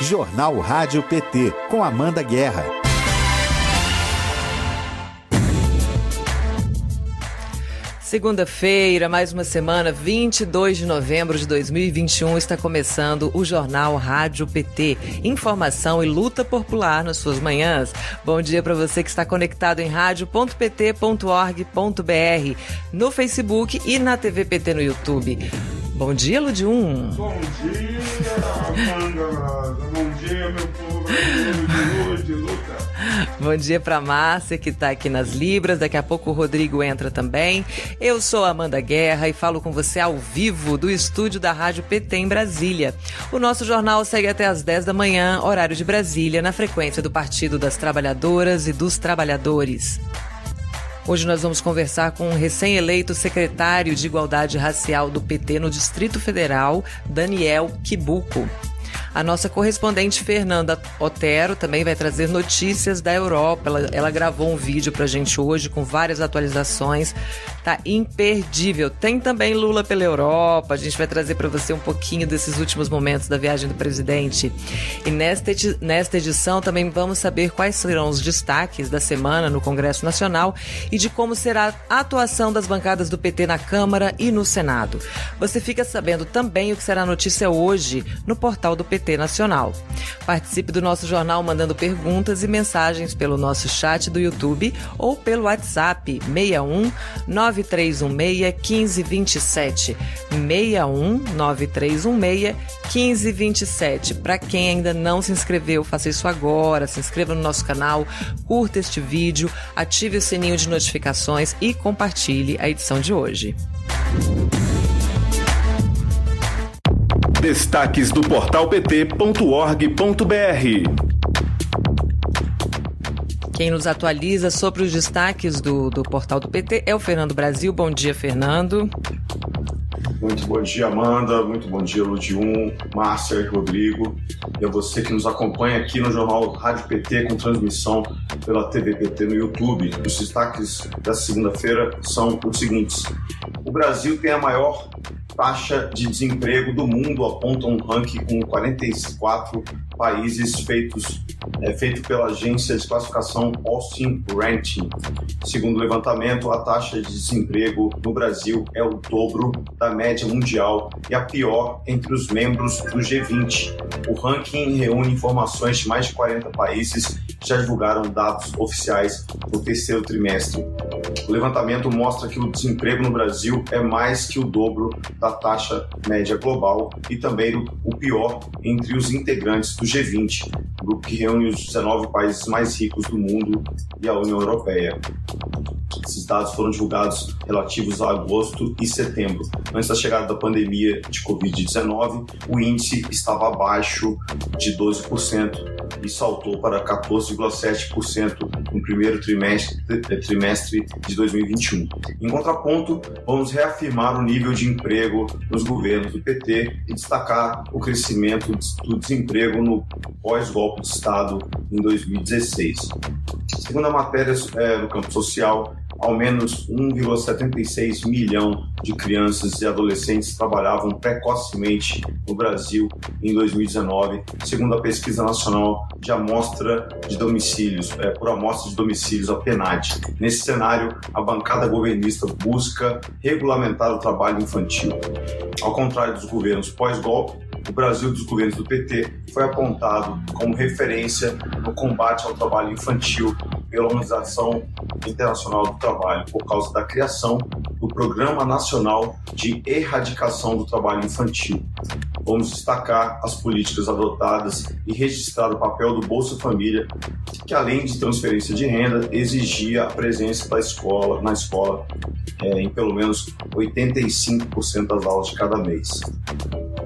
Jornal Rádio PT, com Amanda Guerra. Segunda-feira, mais uma semana, 22 de novembro de 2021, está começando o Jornal Rádio PT. Informação e luta popular nas suas manhãs. Bom dia para você que está conectado em rádio.pt.org.br, no Facebook e na TV PT no YouTube. Bom dia, Ludium. Bom dia, Amanda. Bom dia, meu povo. Lud, luta. Bom dia para Márcia, que está aqui nas Libras. Daqui a pouco o Rodrigo entra também. Eu sou Amanda Guerra e falo com você ao vivo do estúdio da Rádio PT em Brasília. O nosso jornal segue até às 10 da manhã, horário de Brasília, na frequência do Partido das Trabalhadoras e dos Trabalhadores. Hoje nós vamos conversar com o recém-eleito secretário de Igualdade Racial do PT no Distrito Federal, Daniel Kibuco. A nossa correspondente Fernanda Otero também vai trazer notícias da Europa. Ela, ela gravou um vídeo pra gente hoje com várias atualizações. Tá imperdível. Tem também Lula pela Europa. A gente vai trazer para você um pouquinho desses últimos momentos da viagem do presidente. E nesta, nesta edição também vamos saber quais serão os destaques da semana no Congresso Nacional e de como será a atuação das bancadas do PT na Câmara e no Senado. Você fica sabendo também o que será notícia hoje no portal do PT Nacional. Participe do nosso jornal mandando perguntas e mensagens pelo nosso chat do YouTube ou pelo WhatsApp 61 9316 1527. 61 9316 1527. Para quem ainda não se inscreveu, faça isso agora. Se inscreva no nosso canal, curta este vídeo, ative o sininho de notificações e compartilhe a edição de hoje. Destaques do portal pt.org.br. Quem nos atualiza sobre os destaques do, do portal do PT é o Fernando Brasil. Bom dia, Fernando. Muito bom dia, Amanda. Muito bom dia, Ludium, Márcia e Rodrigo. E a você que nos acompanha aqui no Jornal Rádio PT, com transmissão pela TV PT no YouTube. Os destaques dessa segunda-feira são os seguintes: O Brasil tem a maior taxa de desemprego do mundo, aponta um ranking com 44 países feitos é, feito pela agência de classificação Austin Ranking. Segundo o levantamento, a taxa de desemprego no Brasil é o dobro da média mundial e a pior entre os membros do G20. O ranking reúne informações de mais de 40 países que já divulgaram dados oficiais no terceiro trimestre. O levantamento mostra que o desemprego no Brasil é mais que o dobro da taxa média global e também o pior entre os integrantes do G20, grupo que reúne os 19 países mais ricos do mundo e a União Europeia. Esses dados foram divulgados relativos a agosto e setembro. Antes da chegada da pandemia de Covid-19, o índice estava abaixo de 12% e saltou para 14,7% no primeiro trimestre, eh, trimestre de 2021. Em contraponto, vamos reafirmar o nível de emprego nos governos do PT e destacar o crescimento do desemprego no pós-golpe de Estado em 2016. Segundo a matéria é, no campo social, ao menos 1,76 milhão de crianças e adolescentes trabalhavam precocemente no Brasil em 2019, segundo a pesquisa nacional de amostra de domicílios, é, por amostra de domicílios, a PNAD. Nesse cenário, a bancada governista busca regulamentar o trabalho infantil. Ao contrário dos governos pós-golpe, o Brasil dos governos do PT foi apontado como referência no combate ao trabalho infantil pela Organização Internacional do Trabalho por causa da criação do Programa Nacional de Erradicação do Trabalho Infantil. Vamos destacar as políticas adotadas e registrar o papel do Bolsa Família, que além de transferência de renda, exigia a presença da escola na escola é, em pelo menos 85% das aulas de cada mês.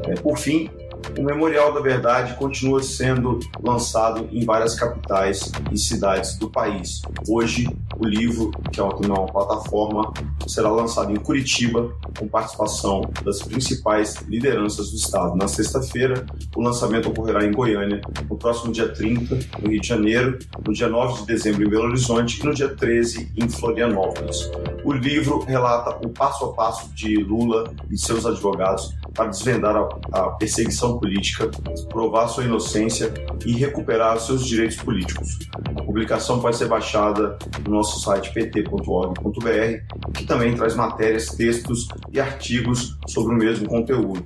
É, por fim, o Memorial da Verdade continua sendo lançado em várias capitais e cidades do país. Hoje, o livro, que é uma plataforma, será lançado em Curitiba, com participação das principais lideranças do estado. Na sexta-feira, o lançamento ocorrerá em Goiânia, no próximo dia 30, no Rio de Janeiro, no dia 9 de dezembro em Belo Horizonte e no dia 13 em Florianópolis. O livro relata o passo a passo de Lula e seus advogados para desvendar a, a perseguição política, provar sua inocência e recuperar seus direitos políticos. A publicação pode ser baixada no nosso site pt.org.br, que também traz matérias, textos e artigos sobre o mesmo conteúdo.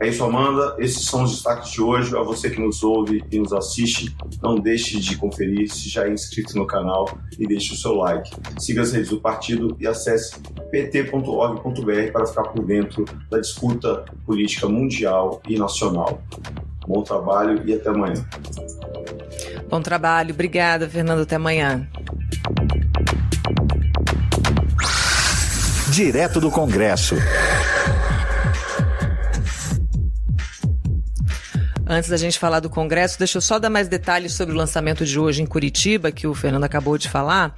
É isso, Amanda. Esses são os destaques de hoje. A você que nos ouve e nos assiste, não deixe de conferir se já é inscrito no canal e deixe o seu like. Siga as redes do partido e acesse pt.org.br para ficar por dentro da disputa política mundial e nacional. Bom trabalho e até amanhã. Bom trabalho. Obrigada, Fernando. Até amanhã. Direto do Congresso. Antes da gente falar do Congresso, deixa eu só dar mais detalhes sobre o lançamento de hoje em Curitiba, que o Fernando acabou de falar.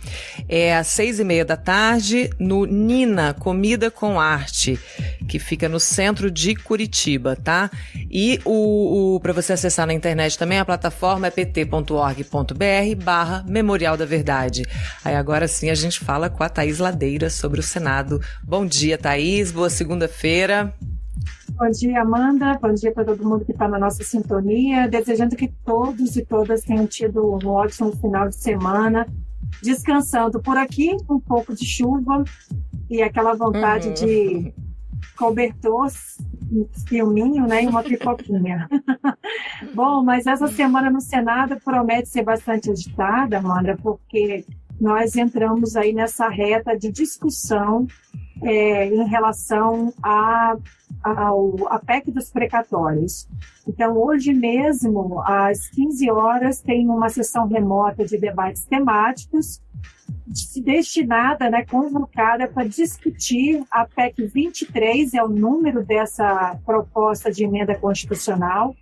É às seis e meia da tarde, no Nina, Comida com Arte, que fica no centro de Curitiba, tá? E o, o para você acessar na internet também, a plataforma é pt.org.br barra Memorial da Verdade. Aí agora sim a gente fala com a Thaís Ladeira sobre o Senado. Bom dia, Thaís. Boa segunda-feira. Bom dia, Amanda. Bom dia para todo mundo que está na nossa sintonia. Desejando que todos e todas tenham tido um ótimo final de semana. Descansando por aqui, um pouco de chuva e aquela vontade uhum. de cobertor, filminho, né, e uma pipoquinha. Bom, mas essa semana no Senado promete ser bastante agitada, Amanda, porque nós entramos aí nessa reta de discussão é, em relação a, ao, a PEC dos precatórios. Então, hoje mesmo, às 15 horas, tem uma sessão remota de debates temáticos destinada, né, convocada para discutir a PEC 23, é o número dessa proposta de emenda constitucional,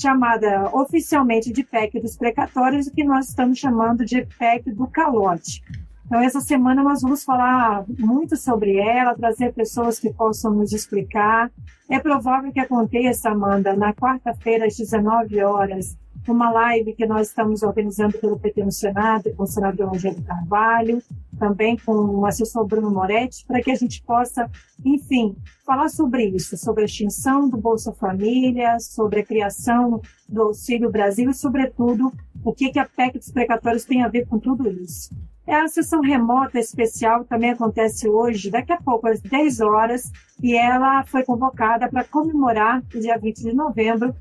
chamada oficialmente de PEC dos precatórios, o que nós estamos chamando de PEC do calote. Então, essa semana nós vamos falar muito sobre ela, trazer pessoas que possam nos explicar. É provável que aconteça, Amanda, na quarta-feira, às 19 horas, uma live que nós estamos organizando pelo PT no Senado, com o senador Rogério Carvalho, também com o assessor Bruno Moretti, para que a gente possa, enfim, falar sobre isso, sobre a extinção do Bolsa Família, sobre a criação do Auxílio Brasil e, sobretudo, o que, que a PEC dos precatórios tem a ver com tudo isso. É a sessão remota especial também acontece hoje, daqui a pouco, às 10 horas, e ela foi convocada para comemorar o dia 20 de novembro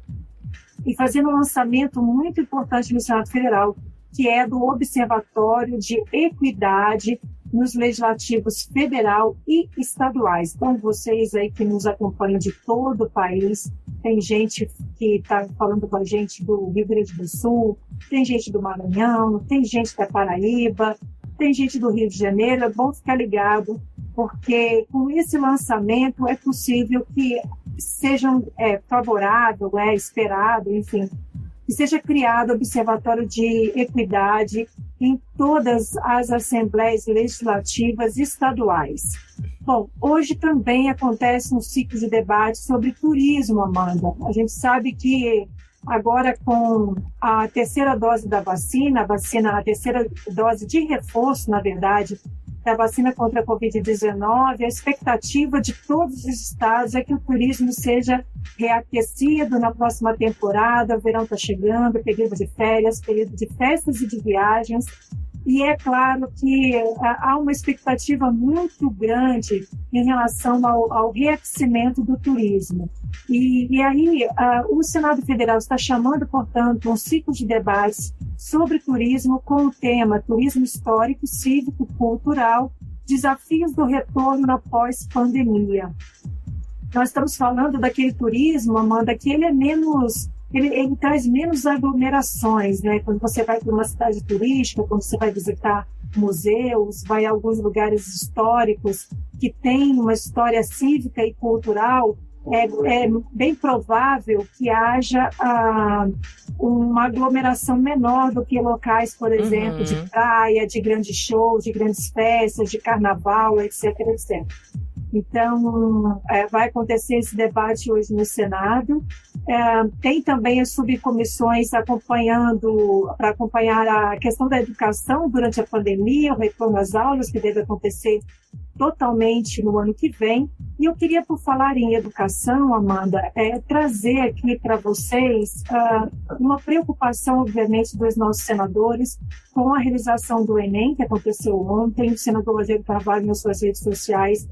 e fazer um lançamento muito importante no Senado Federal, que é do Observatório de Equidade nos legislativos federal e estaduais. Então, vocês aí que nos acompanham de todo o país, tem gente que está falando com a gente do Rio Grande do Sul, tem gente do Maranhão, tem gente da Paraíba, tem gente do Rio de Janeiro, é bom ficar ligado, porque com esse lançamento é possível que seja é, favorável, é esperado, enfim, que seja criado observatório de equidade em todas as assembleias legislativas estaduais. Bom, hoje também acontece um ciclo de debate sobre turismo, Amanda. A gente sabe que Agora, com a terceira dose da vacina, a vacina, a terceira dose de reforço, na verdade, da vacina contra a Covid-19, a expectativa de todos os estados é que o turismo seja reaquecido na próxima temporada. O verão está chegando, período de férias, período de festas e de viagens. E é claro que é, há uma expectativa muito grande em relação ao, ao reaquecimento do turismo. E, e aí, uh, o Senado Federal está chamando, portanto, um ciclo de debates sobre turismo com o tema Turismo Histórico, Cívico, Cultural, Desafios do Retorno na Pós-Pandemia. Nós estamos falando daquele turismo, Amanda, que ele é menos ele, ele traz menos aglomerações, né? Quando você vai para uma cidade turística, quando você vai visitar museus, vai a alguns lugares históricos que têm uma história cívica e cultural, é, é bem provável que haja ah, uma aglomeração menor do que locais, por exemplo, uhum. de praia, de grandes shows, de grandes festas, de carnaval, etc, etc. Então, é, vai acontecer esse debate hoje no Senado. É, tem também as subcomissões acompanhando, para acompanhar a questão da educação durante a pandemia, o retorno às aulas, que deve acontecer totalmente no ano que vem. E eu queria, por falar em educação, Amanda, é, trazer aqui para vocês uh, uma preocupação, obviamente, dos nossos senadores com a realização do Enem, que aconteceu ontem. O senador Rogério Carvalho, nas suas redes sociais,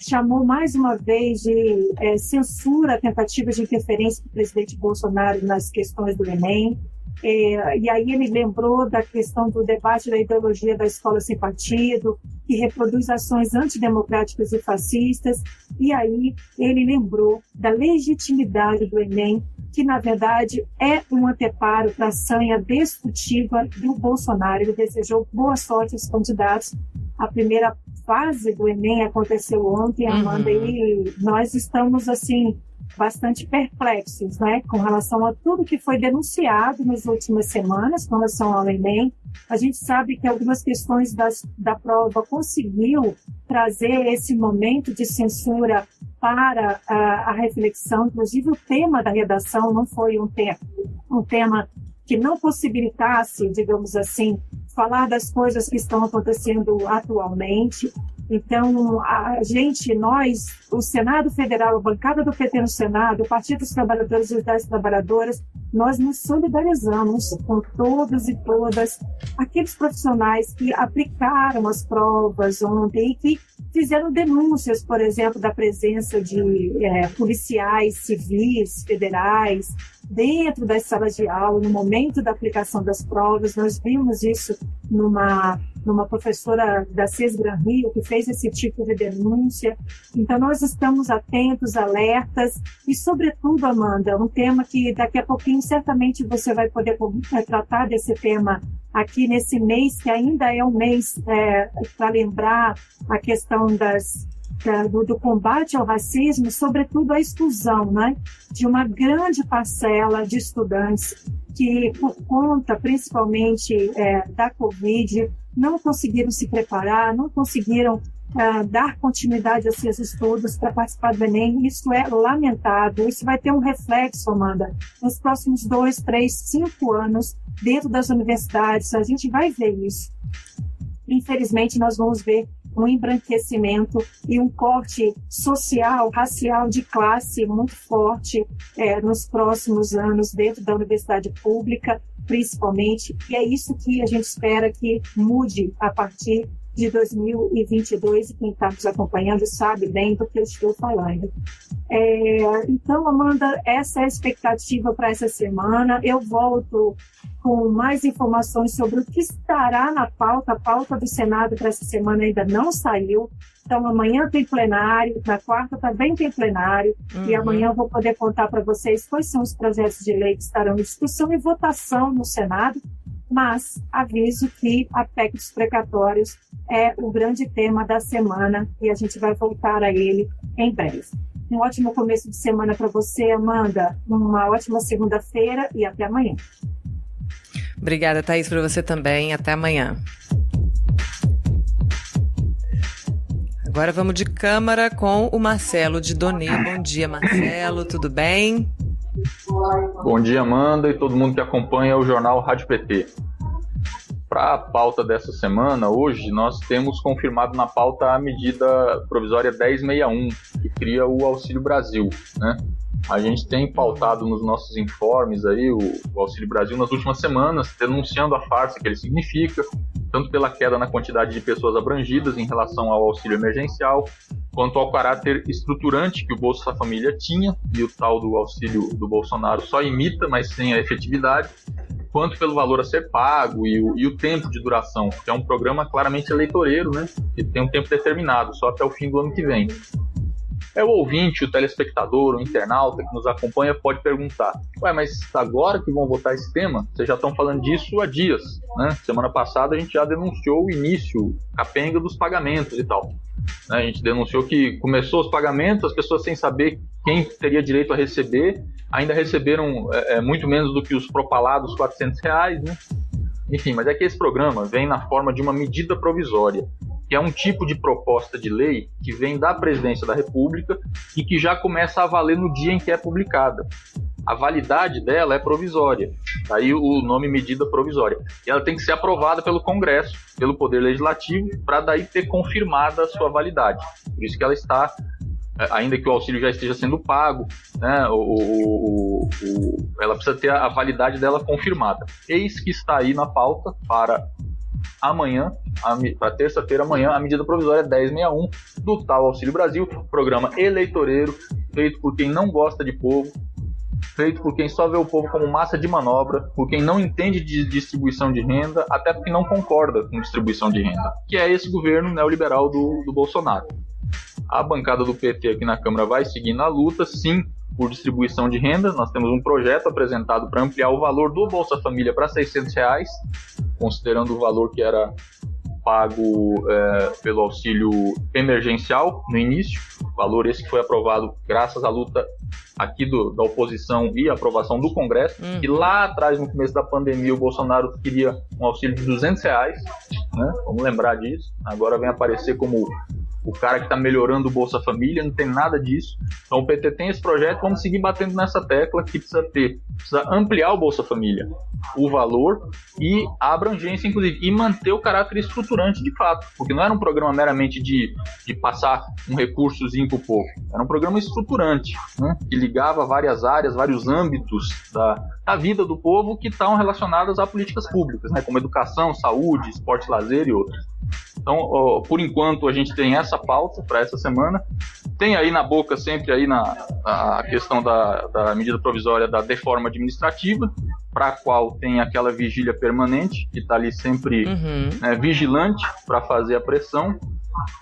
chamou mais uma vez de é, censura, tentativa de interferência do presidente Bolsonaro nas questões do Enem. É, e aí ele lembrou da questão do debate da ideologia da escola sem partido, que reproduz ações antidemocráticas e fascistas. E aí ele lembrou da legitimidade do Enem, que na verdade é um anteparo para a sanha destrutiva do Bolsonaro. Ele desejou boa sorte aos candidatos. A primeira fase do Enem aconteceu ontem, Amanda, uhum. e nós estamos assim bastante perplexos, né, com relação a tudo que foi denunciado nas últimas semanas com relação ao Enem. A gente sabe que algumas questões das, da prova conseguiu trazer esse momento de censura para a, a, reflexão, inclusive o tema da redação não foi um, te um tema que não possibilitasse, digamos assim, falar das coisas que estão acontecendo atualmente. Então, a gente, nós, o Senado Federal, a bancada do PT no Senado, o Partido dos Trabalhadores e das Trabalhadoras, nós nos solidarizamos com todos e todas aqueles profissionais que aplicaram as provas ontem e que fizeram denúncias, por exemplo, da presença de é, policiais civis federais dentro das salas de aula, no momento da aplicação das provas. Nós vimos isso numa, numa professora da CES Gran Rio, que fez esse tipo de denúncia. Então, nós estamos atentos, alertas, e, sobretudo, Amanda, um tema que daqui a pouquinho certamente você vai poder é, tratar desse tema aqui nesse mês, que ainda é um mês é, para lembrar a questão das do, do, combate ao racismo, sobretudo a exclusão né, de uma grande parcela de estudantes que, por conta principalmente é, da Covid, não conseguiram se preparar, não conseguiram é, dar continuidade a seus estudos para participar do Enem. Isso é lamentável. Isso vai ter um reflexo, Amanda, nos próximos dois, três, cinco anos dentro das universidades. A gente vai ver isso. Infelizmente, nós vamos ver um embranquecimento e um corte social, racial de classe muito forte é, nos próximos anos dentro da universidade pública, principalmente. E é isso que a gente espera que mude a partir de 2022 e quem está nos acompanhando sabe bem do que eu estou falando. É, então, Amanda, essa é a expectativa para essa semana. Eu volto com mais informações sobre o que estará na pauta. A pauta do Senado para essa semana ainda não saiu. Então, amanhã tem plenário, na quarta também tem plenário, uhum. e amanhã eu vou poder contar para vocês quais são os projetos de lei que estarão em discussão e votação no Senado. Mas aviso que a PEC dos precatórios é o grande tema da semana e a gente vai voltar a ele em breve. Um ótimo começo de semana para você, Amanda. Uma ótima segunda-feira e até amanhã. Obrigada, Thaís, para você também. Até amanhã. Agora vamos de câmara com o Marcelo de Doni. Bom dia, Marcelo, tudo bem? Bom dia, Amanda e todo mundo que acompanha o jornal Rádio PT. Para a pauta dessa semana, hoje nós temos confirmado na pauta a medida provisória 1061, que cria o Auxílio Brasil, né? A gente tem pautado nos nossos informes aí o, o, Auxílio Brasil nas últimas semanas, denunciando a farsa que ele significa, tanto pela queda na quantidade de pessoas abrangidas em relação ao auxílio emergencial, quanto ao caráter estruturante que o Bolsa Família tinha, e o tal do auxílio do Bolsonaro só imita, mas sem a efetividade, quanto pelo valor a ser pago e o, e o tempo de duração, que é um programa claramente eleitoreiro, né, que tem um tempo determinado, só até o fim do ano que vem. É o ouvinte, o telespectador, o internauta que nos acompanha pode perguntar: Ué, mas agora que vão votar esse tema? Vocês já estão falando disso há dias, né? Semana passada a gente já denunciou o início, capenga dos pagamentos e tal. Né? A gente denunciou que começou os pagamentos, as pessoas sem saber quem teria direito a receber, ainda receberam é, é muito menos do que os propalados 400 reais, né? Enfim, mas é que esse programa vem na forma de uma medida provisória que é um tipo de proposta de lei que vem da presidência da República e que já começa a valer no dia em que é publicada. a validade dela é provisória. Aí o nome medida provisória. E ela tem que ser aprovada pelo Congresso, pelo Poder Legislativo, para daí ter confirmada a sua validade. Por isso que ela está é, ainda que o auxílio já esteja sendo pago, né, o, o, o, ela precisa ter a validade dela confirmada. Eis que está aí na pauta para amanhã, para terça-feira amanhã, a medida provisória 1061 do tal Auxílio Brasil, programa eleitoreiro, feito por quem não gosta de povo, feito por quem só vê o povo como massa de manobra, por quem não entende de distribuição de renda, até porque não concorda com distribuição de renda, que é esse governo neoliberal do, do Bolsonaro. A bancada do PT aqui na Câmara vai seguir na luta, sim, por distribuição de renda. Nós temos um projeto apresentado para ampliar o valor do Bolsa Família para 600 reais, considerando o valor que era pago é, pelo auxílio emergencial no início, valor esse que foi aprovado graças à luta aqui do, da oposição e aprovação do Congresso, uhum. que lá atrás, no começo da pandemia, o Bolsonaro queria um auxílio de 200 reais, né? vamos lembrar disso, agora vem aparecer como o cara que está melhorando o Bolsa Família, não tem nada disso. Então o PT tem esse projeto, vamos seguir batendo nessa tecla que precisa ter, precisa ampliar o Bolsa Família, o valor e a abrangência, inclusive, e manter o caráter estruturante de fato, porque não era um programa meramente de, de passar um recursozinho para o povo, era um programa estruturante, né, que ligava várias áreas, vários âmbitos da, da vida do povo que estão relacionadas a políticas públicas, né, como educação, saúde, esporte, lazer e outras. Então, por enquanto, a gente tem essa pauta para essa semana. Tem aí na boca sempre aí na a questão da, da medida provisória da deforma administrativa, para a qual tem aquela vigília permanente, que está ali sempre uhum. né, vigilante para fazer a pressão.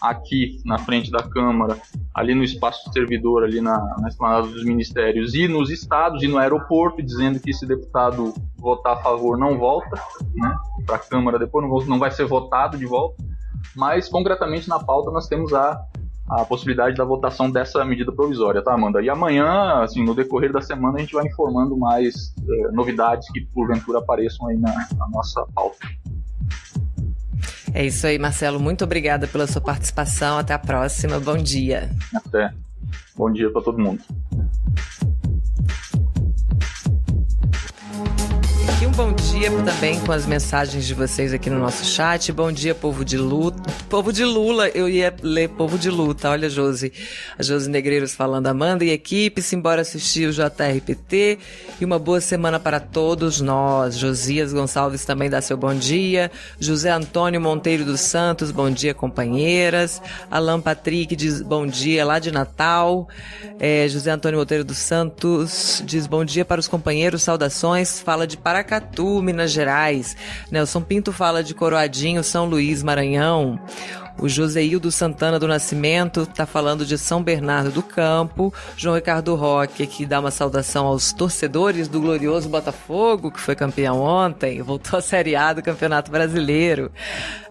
Aqui na frente da Câmara, ali no espaço servidor, ali na, na esplanada dos ministérios, e nos estados e no aeroporto, dizendo que se deputado votar a favor não volta né, para a Câmara depois, não, não vai ser votado de volta mas concretamente na pauta nós temos a, a possibilidade da votação dessa medida provisória, tá, Amanda? E amanhã, assim, no decorrer da semana, a gente vai informando mais eh, novidades que porventura apareçam aí na, na nossa pauta. É isso aí, Marcelo. Muito obrigada pela sua participação. Até a próxima. Bom dia. Até. Bom dia para todo mundo. Bom dia também com as mensagens de vocês aqui no nosso chat. Bom dia, povo de luta. Povo de Lula, eu ia ler povo de luta. Olha, Josi. A Josi Negreiros falando, Amanda e equipe, simbora assistir o JRPT. E uma boa semana para todos nós. Josias Gonçalves também dá seu bom dia. José Antônio Monteiro dos Santos, bom dia, companheiras. Alan Patrick diz bom dia lá de Natal. É, José Antônio Monteiro dos Santos diz bom dia para os companheiros, saudações. Fala de Paracatu Paracatu, Minas Gerais. Nelson Pinto fala de Coroadinho, São Luís, Maranhão. O Joseildo Santana do Nascimento está falando de São Bernardo do Campo. João Ricardo Roque aqui dá uma saudação aos torcedores do glorioso Botafogo, que foi campeão ontem, voltou à Série A do Campeonato Brasileiro.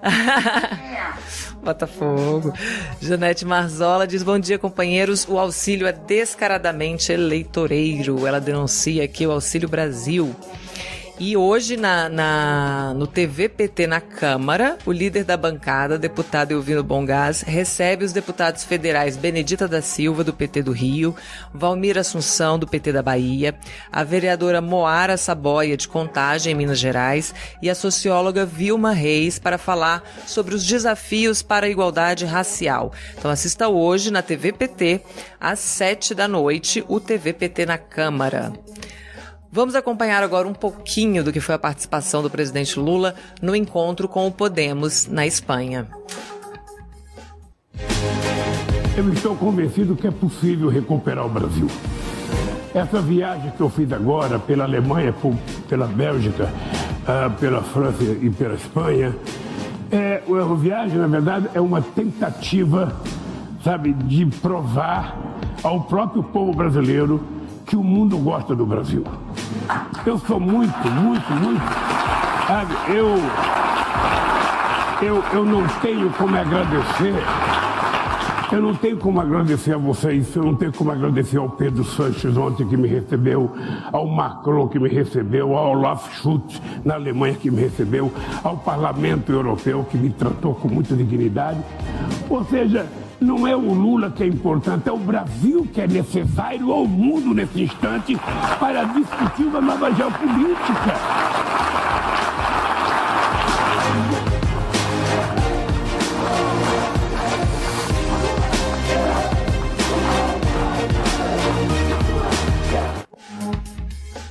Botafogo. Janete Marzola diz: Bom dia, companheiros. O auxílio é descaradamente eleitoreiro. Ela denuncia aqui o Auxílio Brasil. E hoje, na, na, no TVPT na Câmara, o líder da bancada, deputado Elvino Bongás, recebe os deputados federais Benedita da Silva, do PT do Rio, Valmir Assunção, do PT da Bahia, a vereadora Moara Saboia, de Contagem, em Minas Gerais, e a socióloga Vilma Reis, para falar sobre os desafios para a igualdade racial. Então, assista hoje na TVPT, às sete da noite, o TVPT na Câmara. Vamos acompanhar agora um pouquinho do que foi a participação do presidente Lula no encontro com o Podemos na Espanha. Eu estou convencido que é possível recuperar o Brasil. Essa viagem que eu fiz agora pela Alemanha, pela Bélgica, ah, pela França e pela Espanha, é, a viagem, na verdade, é uma tentativa, sabe, de provar ao próprio povo brasileiro que o mundo gosta do Brasil. Eu sou muito, muito, muito. Sabe, eu, eu, eu não tenho como agradecer. Eu não tenho como agradecer a vocês, eu não tenho como agradecer ao Pedro Sanches ontem que me recebeu, ao Macron que me recebeu, ao Olaf Schultz na Alemanha que me recebeu, ao Parlamento Europeu que me tratou com muita dignidade. Ou seja, Não é o Lula que é importante, é o Brasil que é necessário ao mundo nesse instante para discutir uma nova geopolítica.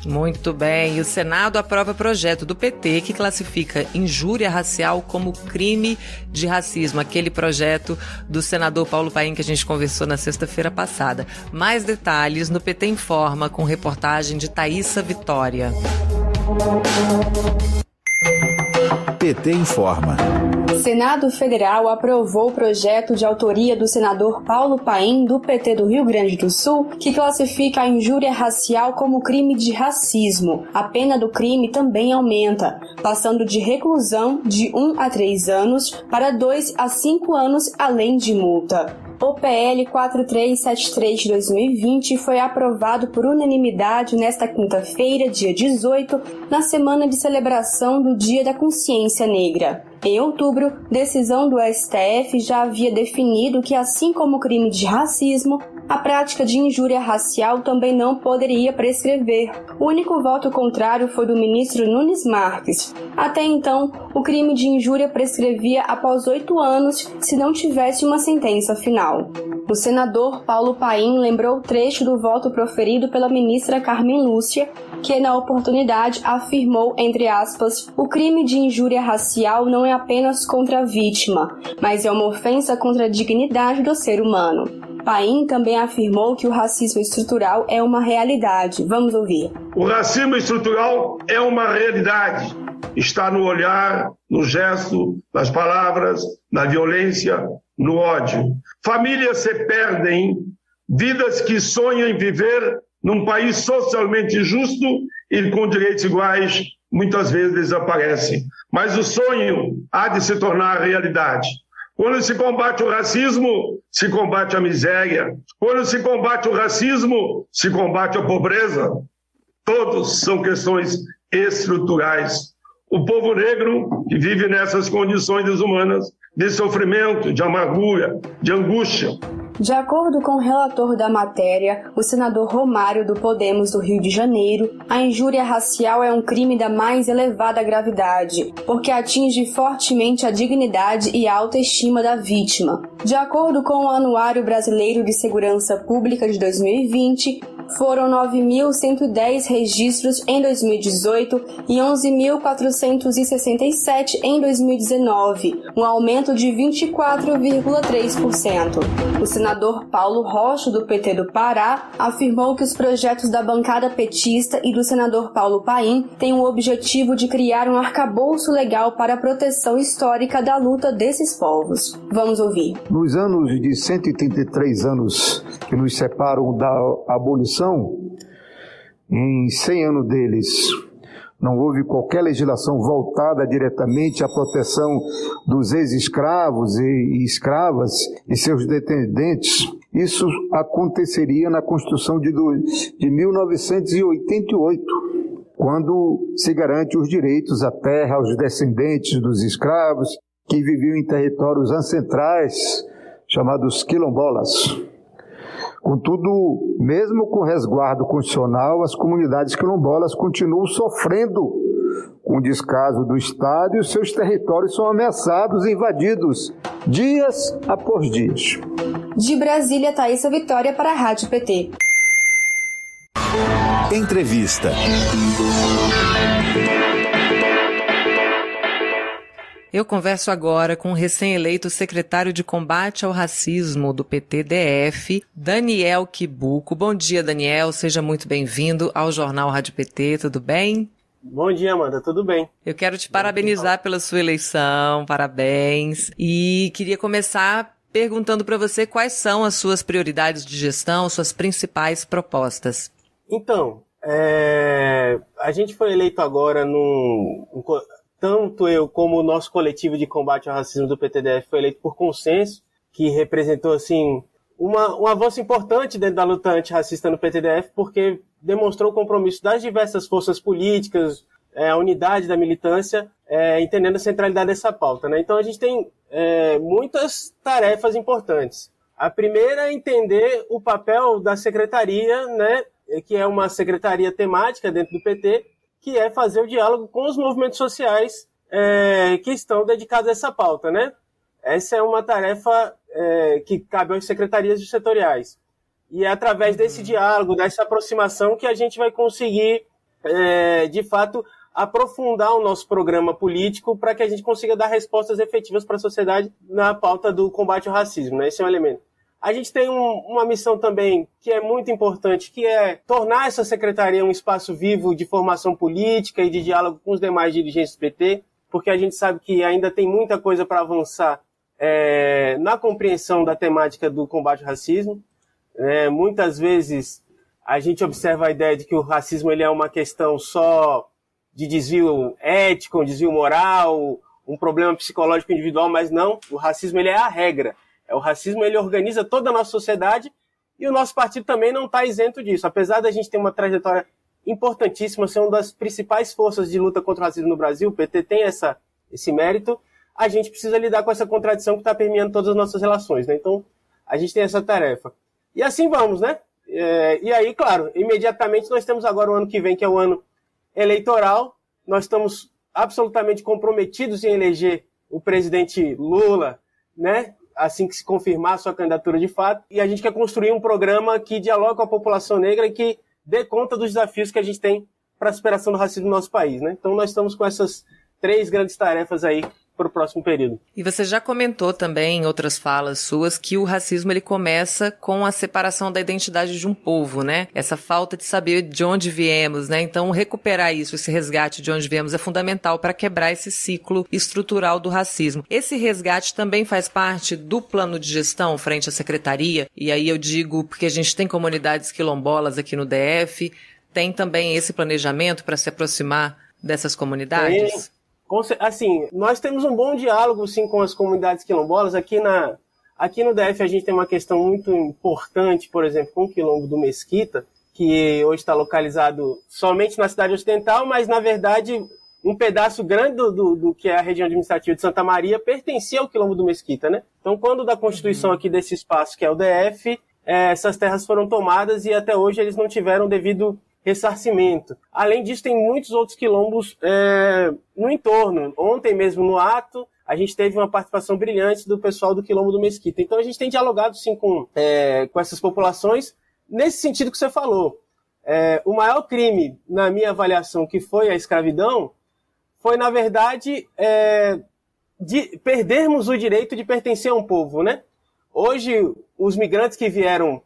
Muito bem. O Senado aprova projeto do PT que classifica injúria racial como crime de racismo. Aquele projeto do senador Paulo Paim que a gente conversou na sexta-feira passada. Mais detalhes no PT Informa com reportagem de Thaisa Vitória. PT informa. Senado Federal aprovou o projeto de autoria do senador Paulo Paim, do PT do Rio Grande do Sul, que classifica a injúria racial como crime de racismo. A pena do crime também aumenta, passando de reclusão de 1 a 3 anos para 2 a 5 anos, além de multa. O PL 4373 de 2020 foi aprovado por unanimidade nesta quinta-feira, dia 18, na semana de celebração do Dia da Consciência Negra. Em outubro, decisão do STF já havia definido que, assim como o crime de racismo, a prática de injúria racial também não poderia prescrever. O único voto contrário foi do ministro Nunes Marques. Até então, o crime de injúria prescrevia após oito anos se não tivesse uma sentença final. O senador Paulo Paim lembrou o trecho do voto proferido pela ministra Carmen Lúcia, que na oportunidade afirmou, entre aspas, o crime de injúria racial não é apenas contra a vítima, mas é uma ofensa contra a dignidade do ser humano. Paim também afirmou que o racismo estrutural é uma realidade. Vamos ouvir. O racismo estrutural é uma realidade. Está no olhar, no gesto, nas palavras, na violência, no ódio. Famílias se perdem, vidas que sonham em viver num país socialmente justo e com direitos iguais muitas vezes desaparecem. Mas o sonho há de se tornar realidade. Quando se combate o racismo, se combate a miséria. Quando se combate o racismo, se combate a pobreza. Todos são questões estruturais. O povo negro que vive nessas condições desumanas de sofrimento, de amargura, de angústia, de acordo com o relator da matéria, o senador Romário do Podemos do Rio de Janeiro, a injúria racial é um crime da mais elevada gravidade, porque atinge fortemente a dignidade e a autoestima da vítima. De acordo com o Anuário Brasileiro de Segurança Pública de 2020, foram 9.110 registros em 2018 e 11.467 em 2019, um aumento de 24,3%. Senador Paulo Rocha, do PT do Pará, afirmou que os projetos da bancada petista e do senador Paulo Paim têm o objetivo de criar um arcabouço legal para a proteção histórica da luta desses povos. Vamos ouvir. Nos anos de 133 anos que nos separam da abolição em 100 anos deles, não houve qualquer legislação voltada diretamente à proteção dos ex-escravos e escravas e seus descendentes. Isso aconteceria na Constituição de, de 1988, quando se garante os direitos à terra aos descendentes dos escravos que viviam em territórios ancestrais chamados quilombolas. Contudo, mesmo com resguardo constitucional, as comunidades quilombolas continuam sofrendo com o descaso do Estado e os seus territórios são ameaçados e invadidos dias após dias. De Brasília, Thaisa Vitória para a Rádio PT. Entrevista. Eu converso agora com o recém-eleito secretário de combate ao racismo do PTDF, Daniel Kibuco. Bom dia, Daniel. Seja muito bem-vindo ao Jornal Rádio PT. Tudo bem? Bom dia, Amanda. Tudo bem? Eu quero te parabenizar pela sua eleição. Parabéns. E queria começar perguntando para você quais são as suas prioridades de gestão, suas principais propostas. Então, é, a gente foi eleito agora num, tanto eu como o nosso coletivo de combate ao racismo do PTDF foi eleito por consenso, que representou assim uma, um avanço importante dentro da luta antirracista no PTDF, porque demonstrou o compromisso das diversas forças políticas, é, a unidade da militância, é, entendendo a centralidade dessa pauta. Né? Então a gente tem é, muitas tarefas importantes. A primeira é entender o papel da secretaria, né, que é uma secretaria temática dentro do PT, que é fazer o diálogo com os movimentos sociais é, que estão dedicados a essa pauta, né? Essa é uma tarefa é, que cabe às secretarias setoriais. E é através desse uhum. diálogo, dessa aproximação, que a gente vai conseguir, é, de fato, aprofundar o nosso programa político para que a gente consiga dar respostas efetivas para a sociedade na pauta do combate ao racismo. Né? Esse é um elemento. A gente tem um, uma missão também que é muito importante, que é tornar essa secretaria um espaço vivo de formação política e de diálogo com os demais dirigentes do PT, porque a gente sabe que ainda tem muita coisa para avançar é, na compreensão da temática do combate ao racismo. É, muitas vezes a gente observa a ideia de que o racismo ele é uma questão só de desvio ético, um desvio moral, um problema psicológico individual, mas não, o racismo ele é a regra. O racismo ele organiza toda a nossa sociedade e o nosso partido também não está isento disso. Apesar da gente ter uma trajetória importantíssima, ser uma das principais forças de luta contra o racismo no Brasil, o PT tem essa, esse mérito, a gente precisa lidar com essa contradição que está permeando todas as nossas relações. Né? Então, a gente tem essa tarefa. E assim vamos, né? É, e aí, claro, imediatamente nós temos agora o ano que vem, que é o ano eleitoral. Nós estamos absolutamente comprometidos em eleger o presidente Lula, né? Assim que se confirmar a sua candidatura de fato. E a gente quer construir um programa que dialogue com a população negra e que dê conta dos desafios que a gente tem para a superação do racismo no nosso país, né? Então nós estamos com essas três grandes tarefas aí para o próximo período. E você já comentou também em outras falas suas que o racismo ele começa com a separação da identidade de um povo, né? Essa falta de saber de onde viemos, né? Então recuperar isso, esse resgate de onde viemos é fundamental para quebrar esse ciclo estrutural do racismo. Esse resgate também faz parte do plano de gestão frente à secretaria. E aí eu digo porque a gente tem comunidades quilombolas aqui no DF, tem também esse planejamento para se aproximar dessas comunidades? Tem assim, nós temos um bom diálogo sim com as comunidades quilombolas. Aqui, na, aqui no DF a gente tem uma questão muito importante, por exemplo, com o quilombo do Mesquita, que hoje está localizado somente na cidade ocidental, mas na verdade um pedaço grande do, do, do, que é a região administrativa de Santa Maria pertencia ao quilombo do Mesquita, né? Então, quando da constituição uhum. aqui desse espaço que é o DF, é, essas terras foram tomadas e até hoje eles não tiveram devido ressarcimento. Além disso, tem muitos outros quilombos é, no entorno. Ontem mesmo no ato, a gente teve uma participação brilhante do pessoal do Quilombo do Mesquita. Então a gente tem dialogado sim com, é, com essas populações nesse sentido que você falou. É, o maior crime, na minha avaliação, que foi a escravidão, foi, na verdade, é, de perdermos o direito de pertencer a um povo, né? Hoje, os migrantes que vieram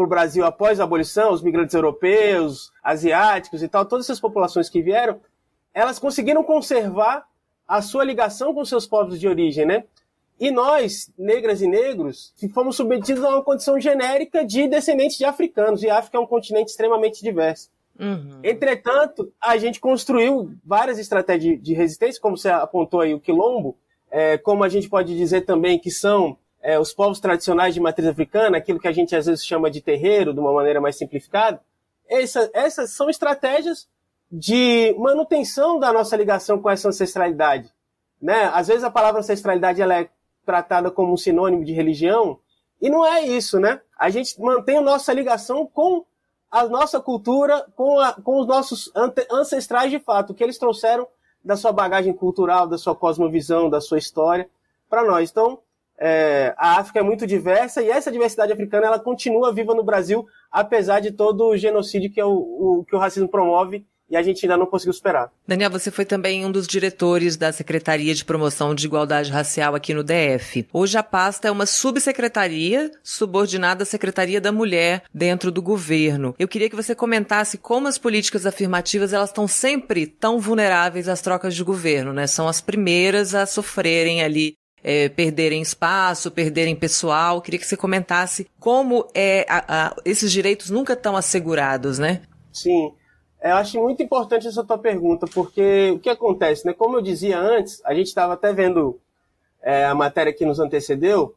para o Brasil após a abolição, os migrantes europeus, asiáticos e tal, todas essas populações que vieram, elas conseguiram conservar a sua ligação com seus povos de origem, né? E nós, negras e negros, fomos submetidos a uma condição genérica de descendentes de africanos, e a África é um continente extremamente diverso. Uhum. Entretanto, a gente construiu várias estratégias de resistência, como você apontou aí, o quilombo, é, como a gente pode dizer também que são é, os povos tradicionais de matriz africana, aquilo que a gente às vezes chama de terreiro, de uma maneira mais simplificada, essa, essas são estratégias de manutenção da nossa ligação com essa ancestralidade. Né? Às vezes a palavra ancestralidade ela é tratada como um sinônimo de religião, e não é isso, né? A gente mantém a nossa ligação com a nossa cultura, com, a, com os nossos ancestrais de fato, que eles trouxeram da sua bagagem cultural, da sua cosmovisão, da sua história para nós. Então, é, a África é muito diversa e essa diversidade africana ela continua viva no Brasil, apesar de todo o genocídio que, é o, o, que o racismo promove e a gente ainda não conseguiu superar. Daniel, você foi também um dos diretores da Secretaria de Promoção de Igualdade Racial aqui no DF. Hoje a pasta é uma subsecretaria subordinada à Secretaria da Mulher dentro do governo. Eu queria que você comentasse como as políticas afirmativas elas estão sempre tão vulneráveis às trocas de governo, né? São as primeiras a sofrerem ali é, perderem espaço, perderem pessoal. Queria que você comentasse como é, a, a, esses direitos nunca estão assegurados, né? Sim. Eu acho muito importante essa tua pergunta, porque o que acontece, né? Como eu dizia antes, a gente estava até vendo é, a matéria que nos antecedeu,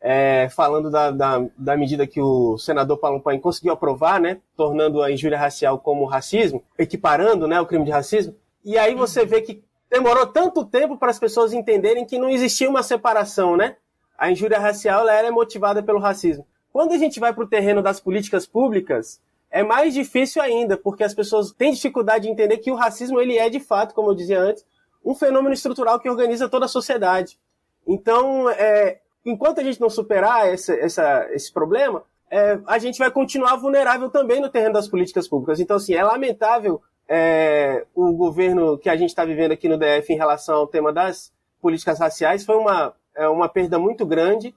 é, falando da, da, da, medida que o senador Paulo Paim conseguiu aprovar, né? Tornando a injúria racial como racismo, equiparando né, o crime de racismo. E aí você vê que demorou tanto tempo para as pessoas entenderem que não existia uma separação, né? a injúria racial ela é motivada pelo racismo. Quando a gente vai para o terreno das políticas públicas, é mais difícil ainda, porque as pessoas têm dificuldade de entender que o racismo ele é de fato, como eu dizia antes, um fenômeno estrutural que organiza toda a sociedade. Então, é, enquanto a gente não superar esse, essa, esse problema, é, a gente vai continuar vulnerável também no terreno das políticas públicas. Então, assim, é lamentável é, o governo que a gente está vivendo aqui no DF em relação ao tema das políticas raciais. Foi uma, é, uma perda muito grande,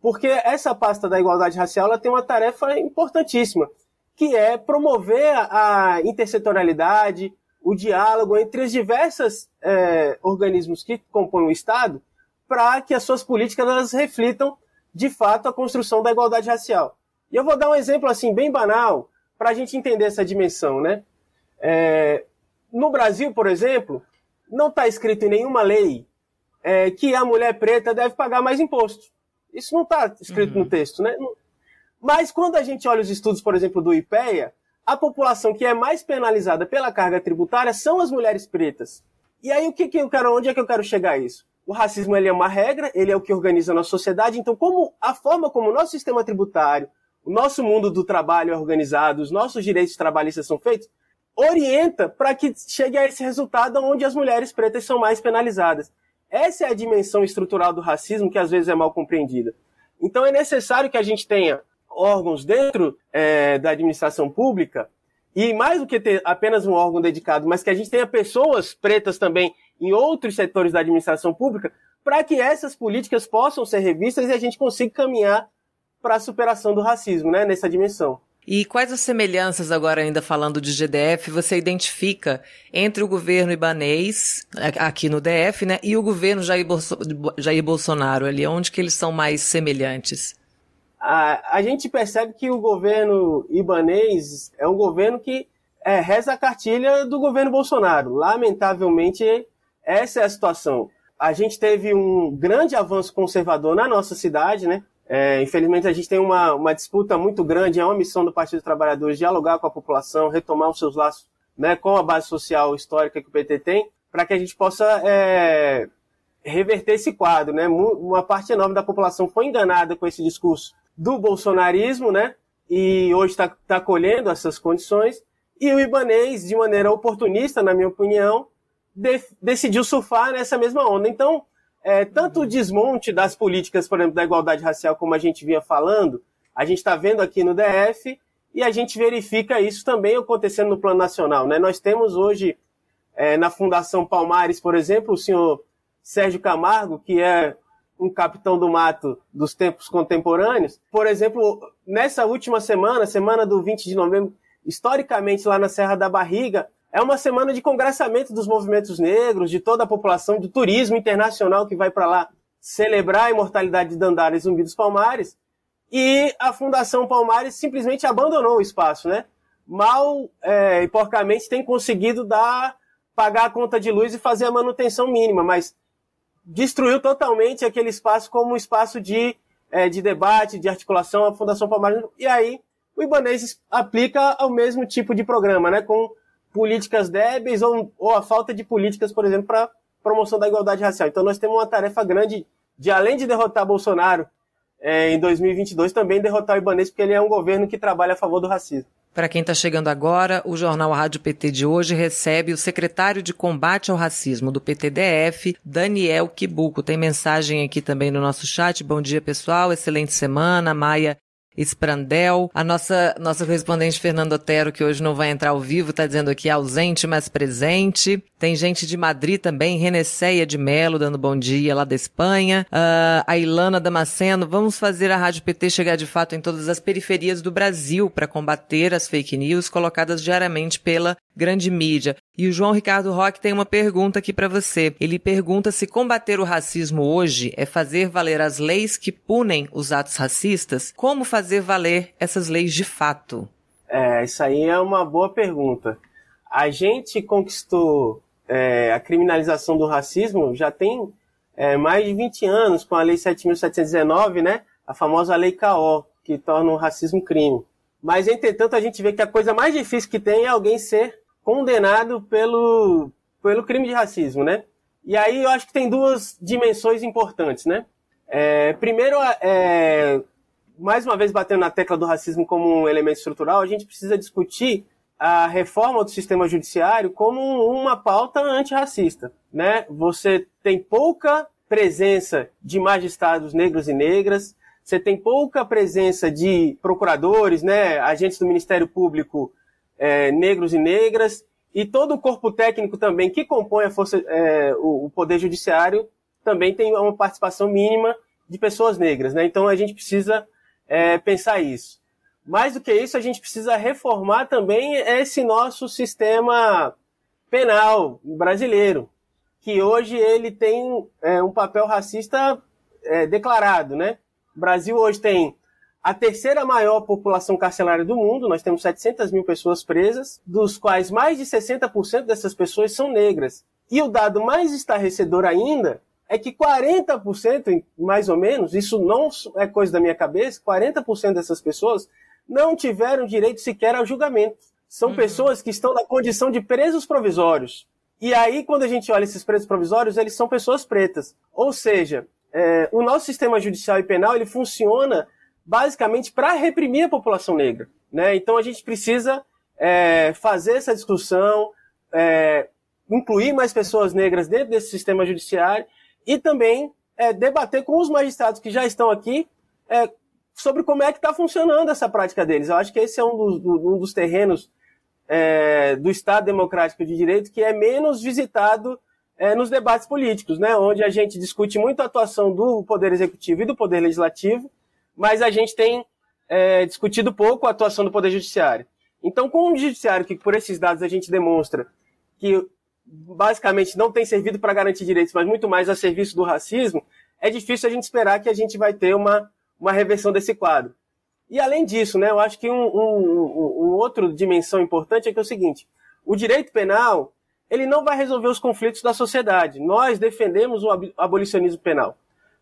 porque essa pasta da igualdade racial ela tem uma tarefa importantíssima, que é promover a intersetorialidade, o diálogo entre os diversos é, organismos que compõem o Estado, para que as suas políticas elas reflitam de fato a construção da igualdade racial. E eu vou dar um exemplo assim bem banal para a gente entender essa dimensão, né? É, no Brasil, por exemplo, não está escrito em nenhuma lei é, que a mulher preta deve pagar mais imposto. Isso não está escrito uhum. no texto, né? Mas quando a gente olha os estudos, por exemplo, do IPEA, a população que é mais penalizada pela carga tributária são as mulheres pretas. E aí o que, que eu quero, onde é que eu quero chegar a isso? O racismo ele é uma regra, ele é o que organiza a nossa sociedade, então como a forma como o nosso sistema tributário, o nosso mundo do trabalho é organizado, os nossos direitos trabalhistas são feitos, orienta para que chegue a esse resultado onde as mulheres pretas são mais penalizadas. Essa é a dimensão estrutural do racismo que às vezes é mal compreendida. Então é necessário que a gente tenha órgãos dentro é, da administração pública e mais do que ter apenas um órgão dedicado, mas que a gente tenha pessoas pretas também em outros setores da administração pública para que essas políticas possam ser revistas e a gente consiga caminhar para a superação do racismo, né, nessa dimensão. E quais as semelhanças, agora ainda falando de GDF, você identifica entre o governo ibanês, aqui no DF, né, e o governo Jair, Bolso Jair Bolsonaro ali? Onde que eles são mais semelhantes? A, a gente percebe que o governo ibanês é um governo que é, reza a cartilha do governo Bolsonaro. Lamentavelmente, essa é a situação. A gente teve um grande avanço conservador na nossa cidade, né? É, infelizmente, a gente tem uma, uma disputa muito grande, é uma missão do Partido dos Trabalhadores dialogar com a população, retomar os seus laços né, com a base social histórica que o PT tem, para que a gente possa é, reverter esse quadro. Né? Uma parte enorme da população foi enganada com esse discurso do bolsonarismo, né? e hoje está tá colhendo essas condições, e o ibanês, de maneira oportunista, na minha opinião, de, decidiu surfar nessa mesma onda. Então, é, tanto o desmonte das políticas, por exemplo, da igualdade racial, como a gente vinha falando, a gente está vendo aqui no DF e a gente verifica isso também acontecendo no plano nacional. Né? Nós temos hoje, é, na Fundação Palmares, por exemplo, o senhor Sérgio Camargo, que é um capitão do mato dos tempos contemporâneos. Por exemplo, nessa última semana, semana do 20 de novembro, historicamente lá na Serra da Barriga, é uma semana de congressamento dos movimentos negros, de toda a população, do turismo internacional que vai para lá celebrar a imortalidade de Dandara e Zumbi dos Palmares. E a Fundação Palmares simplesmente abandonou o espaço, né? Mal é, e porcamente tem conseguido dar, pagar a conta de luz e fazer a manutenção mínima, mas destruiu totalmente aquele espaço como um espaço de, é, de debate, de articulação, a Fundação Palmares. E aí o Ibanez aplica o mesmo tipo de programa, né? Com políticas débeis ou, ou a falta de políticas, por exemplo, para promoção da igualdade racial. Então nós temos uma tarefa grande de, além de derrotar Bolsonaro é, em 2022, também derrotar o Ibanez, porque ele é um governo que trabalha a favor do racismo. Para quem está chegando agora, o jornal Rádio PT de hoje recebe o secretário de combate ao racismo do PTDF, Daniel Kibuco. Tem mensagem aqui também no nosso chat. Bom dia, pessoal. Excelente semana. Maia Sprandel. A nossa, nossa correspondente Fernando Otero, que hoje não vai entrar ao vivo, está dizendo aqui ausente, mas presente. Tem gente de Madrid também, Reneceia de Melo, dando bom dia lá da Espanha. Uh, a Ilana Damasceno, vamos fazer a Rádio PT chegar de fato em todas as periferias do Brasil para combater as fake news colocadas diariamente pela grande mídia. E o João Ricardo Roque tem uma pergunta aqui para você. Ele pergunta se combater o racismo hoje é fazer valer as leis que punem os atos racistas. Como fazer valer essas leis de fato? É, isso aí é uma boa pergunta. A gente conquistou é, a criminalização do racismo já tem é, mais de 20 anos com a Lei 7.719, né? A famosa Lei CAO, que torna o racismo crime. Mas, entretanto, a gente vê que a coisa mais difícil que tem é alguém ser condenado pelo, pelo crime de racismo, né? E aí eu acho que tem duas dimensões importantes, né? É, primeiro, é, mais uma vez batendo na tecla do racismo como um elemento estrutural, a gente precisa discutir a reforma do sistema judiciário como uma pauta antirracista. Né? Você tem pouca presença de magistrados negros e negras, você tem pouca presença de procuradores, né, agentes do Ministério Público é, negros e negras, e todo o corpo técnico também que compõe a força, é, o, o, Poder Judiciário também tem uma participação mínima de pessoas negras. Né? Então a gente precisa é, pensar isso. Mais do que isso, a gente precisa reformar também esse nosso sistema penal brasileiro, que hoje ele tem é, um papel racista é, declarado, né? O Brasil hoje tem a terceira maior população carcerária do mundo, nós temos 700 mil pessoas presas, dos quais mais de 60% dessas pessoas são negras. E o dado mais estarrecedor ainda é que 40%, mais ou menos, isso não é coisa da minha cabeça, 40% dessas pessoas não tiveram direito sequer ao julgamento. São uhum. pessoas que estão na condição de presos provisórios. E aí, quando a gente olha esses presos provisórios, eles são pessoas pretas. Ou seja, é, o nosso sistema judicial e penal ele funciona basicamente para reprimir a população negra. Né? Então a gente precisa é, fazer essa discussão, é, incluir mais pessoas negras dentro desse sistema judiciário e também é, debater com os magistrados que já estão aqui é, sobre como é que está funcionando essa prática deles. Eu acho que esse é um dos, um dos terrenos é, do Estado Democrático de Direito que é menos visitado é, nos debates políticos, né, onde a gente discute muito a atuação do Poder Executivo e do Poder Legislativo, mas a gente tem é, discutido pouco a atuação do Poder Judiciário. Então, com um judiciário que, por esses dados, a gente demonstra que basicamente não tem servido para garantir direitos, mas muito mais a serviço do racismo, é difícil a gente esperar que a gente vai ter uma, uma reversão desse quadro. E além disso, né, eu acho que um, um, um, outro dimensão importante é que é o seguinte: o direito penal ele não vai resolver os conflitos da sociedade. Nós defendemos o abolicionismo penal.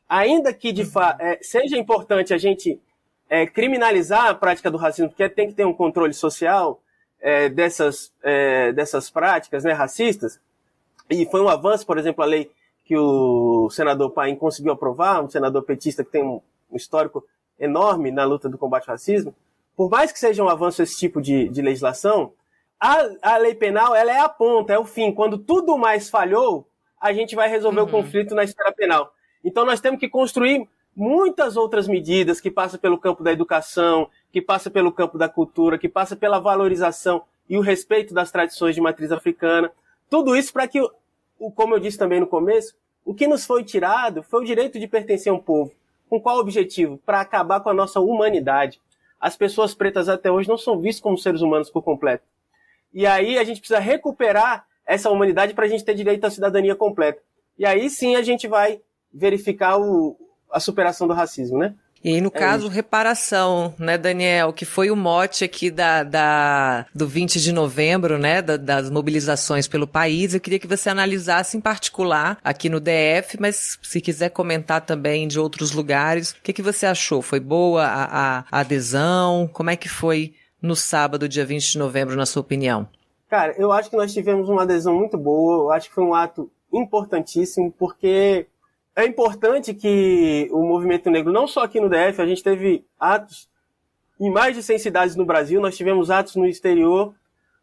Ainda que de é, seja importante a gente é, criminalizar a prática do racismo, porque tem que ter um controle social é, dessas, é, dessas práticas né, racistas, e foi um avanço, por exemplo, a lei que o senador Paim conseguiu aprovar, um senador petista que tem um, um histórico enorme na luta do combate ao racismo, por mais que seja um avanço esse tipo de, de legislação, a, a lei penal, ela é a ponta, é o fim. Quando tudo mais falhou, a gente vai resolver uhum. o conflito na esfera penal. Então nós temos que construir muitas outras medidas que passam pelo campo da educação, que passa pelo campo da cultura, que passa pela valorização e o respeito das tradições de matriz africana. Tudo isso para que, como eu disse também no começo, o que nos foi tirado foi o direito de pertencer a um povo. Com qual objetivo? Para acabar com a nossa humanidade. As pessoas pretas até hoje não são vistas como seres humanos por completo. E aí a gente precisa recuperar essa humanidade para a gente ter direito à cidadania completa. E aí sim a gente vai verificar o, a superação do racismo, né? E no é caso, isso. reparação, né, Daniel, que foi o mote aqui da, da, do 20 de novembro, né, da, das mobilizações pelo país. Eu queria que você analisasse em particular aqui no DF, mas se quiser comentar também de outros lugares, o que, que você achou? Foi boa a, a adesão? Como é que foi no sábado, dia 20 de novembro, na sua opinião? Cara, eu acho que nós tivemos uma adesão muito boa, eu acho que foi um ato importantíssimo, porque é importante que o movimento negro, não só aqui no DF, a gente teve atos em mais de 100 cidades no Brasil, nós tivemos atos no exterior,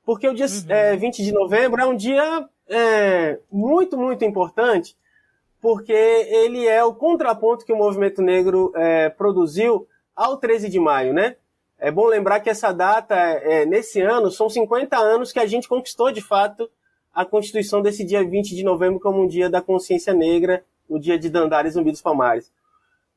porque o dia uhum. é, 20 de novembro é um dia é, muito, muito importante, porque ele é o contraponto que o movimento negro é, produziu ao 13 de maio, né? É bom lembrar que essa data, é, nesse ano, são 50 anos que a gente conquistou, de fato, a constituição desse dia 20 de novembro como um dia da consciência negra, o dia de Dandara e Zumbi dos Palmares.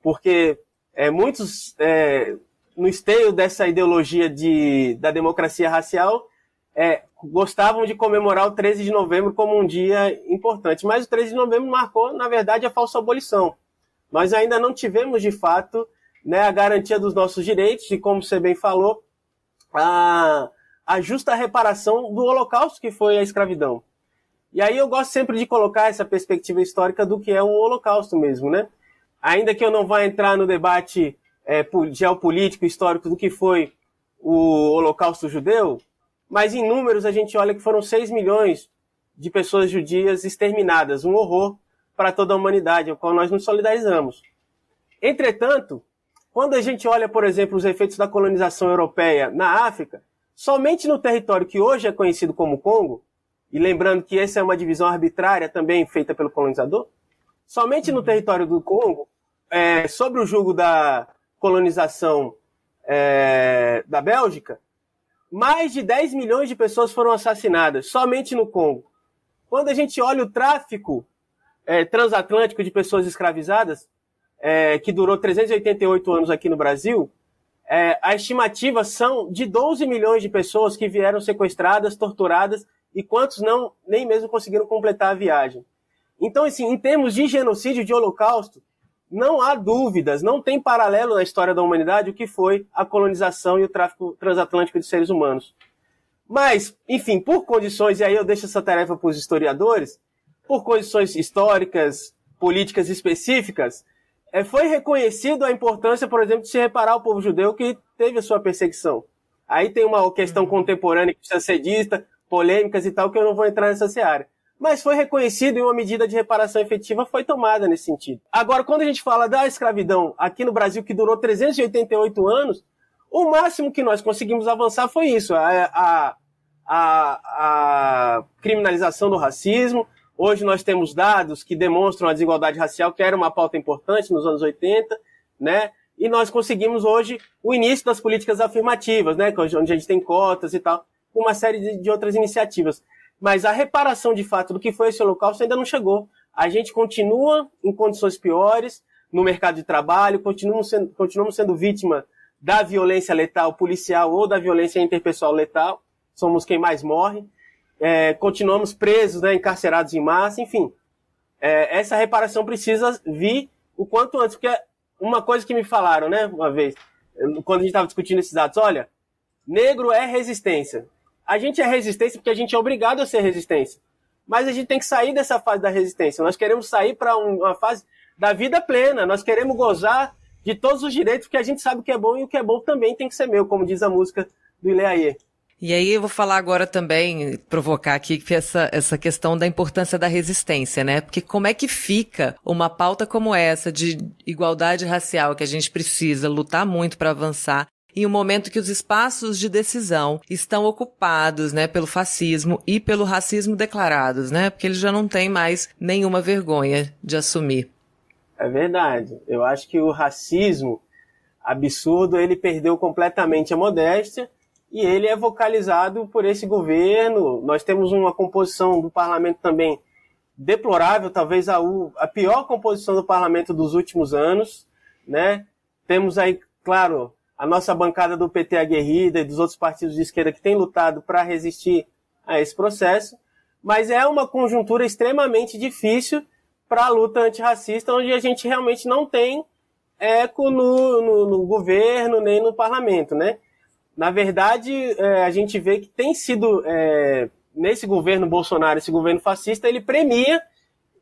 Porque é, muitos, é, no esteio dessa ideologia de, da democracia racial, é, gostavam de comemorar o 13 de novembro como um dia importante. Mas o 13 de novembro marcou, na verdade, a falsa abolição. Nós ainda não tivemos, de fato, né, a garantia dos nossos direitos e, como você bem falou, a, a justa reparação do holocausto que foi a escravidão. E aí eu gosto sempre de colocar essa perspectiva histórica do que é um holocausto mesmo, né? Ainda que eu não vá entrar no debate é, geopolítico, histórico do que foi o holocausto judeu, mas em números a gente olha que foram 6 milhões de pessoas judias exterminadas, um horror para toda a humanidade, ao qual nós nos solidarizamos. Entretanto, quando a gente olha, por exemplo, os efeitos da colonização europeia na África, somente no território que hoje é conhecido como Congo, e lembrando que essa é uma divisão arbitrária também feita pelo colonizador, somente no território do Congo, é, sobre o jugo da colonização é, da Bélgica, mais de 10 milhões de pessoas foram assassinadas somente no Congo. Quando a gente olha o tráfico é, transatlântico de pessoas escravizadas, é, que durou 388 anos aqui no Brasil, é, a estimativa são de 12 milhões de pessoas que vieram sequestradas, torturadas e quantos não nem mesmo conseguiram completar a viagem. Então, assim, em termos de genocídio, de holocausto, não há dúvidas, não tem paralelo na história da humanidade o que foi a colonização e o tráfico transatlântico de seres humanos. Mas, enfim, por condições, e aí eu deixo essa tarefa para os historiadores, por condições históricas, políticas específicas, é, foi reconhecido a importância, por exemplo, de se reparar ao povo judeu que teve a sua perseguição. Aí tem uma questão uhum. contemporânea que precisa ser dita, polêmicas e tal, que eu não vou entrar nessa seara. Mas foi reconhecido e uma medida de reparação efetiva foi tomada nesse sentido. Agora, quando a gente fala da escravidão aqui no Brasil, que durou 388 anos, o máximo que nós conseguimos avançar foi isso, a, a, a, a criminalização do racismo, Hoje nós temos dados que demonstram a desigualdade racial, que era uma pauta importante nos anos 80, né? E nós conseguimos hoje o início das políticas afirmativas, né? Onde a gente tem cotas e tal, uma série de, de outras iniciativas. Mas a reparação de fato do que foi esse holocausto ainda não chegou. A gente continua em condições piores no mercado de trabalho, continuamos sendo, continuamos sendo vítima da violência letal policial ou da violência interpessoal letal. Somos quem mais morre é, continuamos presos, né, encarcerados em massa, enfim. É, essa reparação precisa vir o quanto antes, porque uma coisa que me falaram, né, uma vez, quando a gente estava discutindo esses dados, olha, negro é resistência. A gente é resistência porque a gente é obrigado a ser resistência. Mas a gente tem que sair dessa fase da resistência. Nós queremos sair para uma fase da vida plena. Nós queremos gozar de todos os direitos, porque a gente sabe o que é bom e o que é bom também tem que ser meu, como diz a música do Ileaie. E aí eu vou falar agora também, provocar aqui essa, essa questão da importância da resistência, né? Porque como é que fica uma pauta como essa de igualdade racial que a gente precisa lutar muito para avançar em um momento que os espaços de decisão estão ocupados, né, pelo fascismo e pelo racismo declarados, né? Porque eles já não têm mais nenhuma vergonha de assumir. É verdade. Eu acho que o racismo absurdo, ele perdeu completamente a modéstia e ele é vocalizado por esse governo. Nós temos uma composição do parlamento também deplorável, talvez a, a pior composição do parlamento dos últimos anos, né? Temos aí, claro, a nossa bancada do PT aguerrida e dos outros partidos de esquerda que têm lutado para resistir a esse processo, mas é uma conjuntura extremamente difícil para a luta antirracista, onde a gente realmente não tem eco no, no, no governo nem no parlamento, né? na verdade, é, a gente vê que tem sido, é, nesse governo Bolsonaro, esse governo fascista, ele premia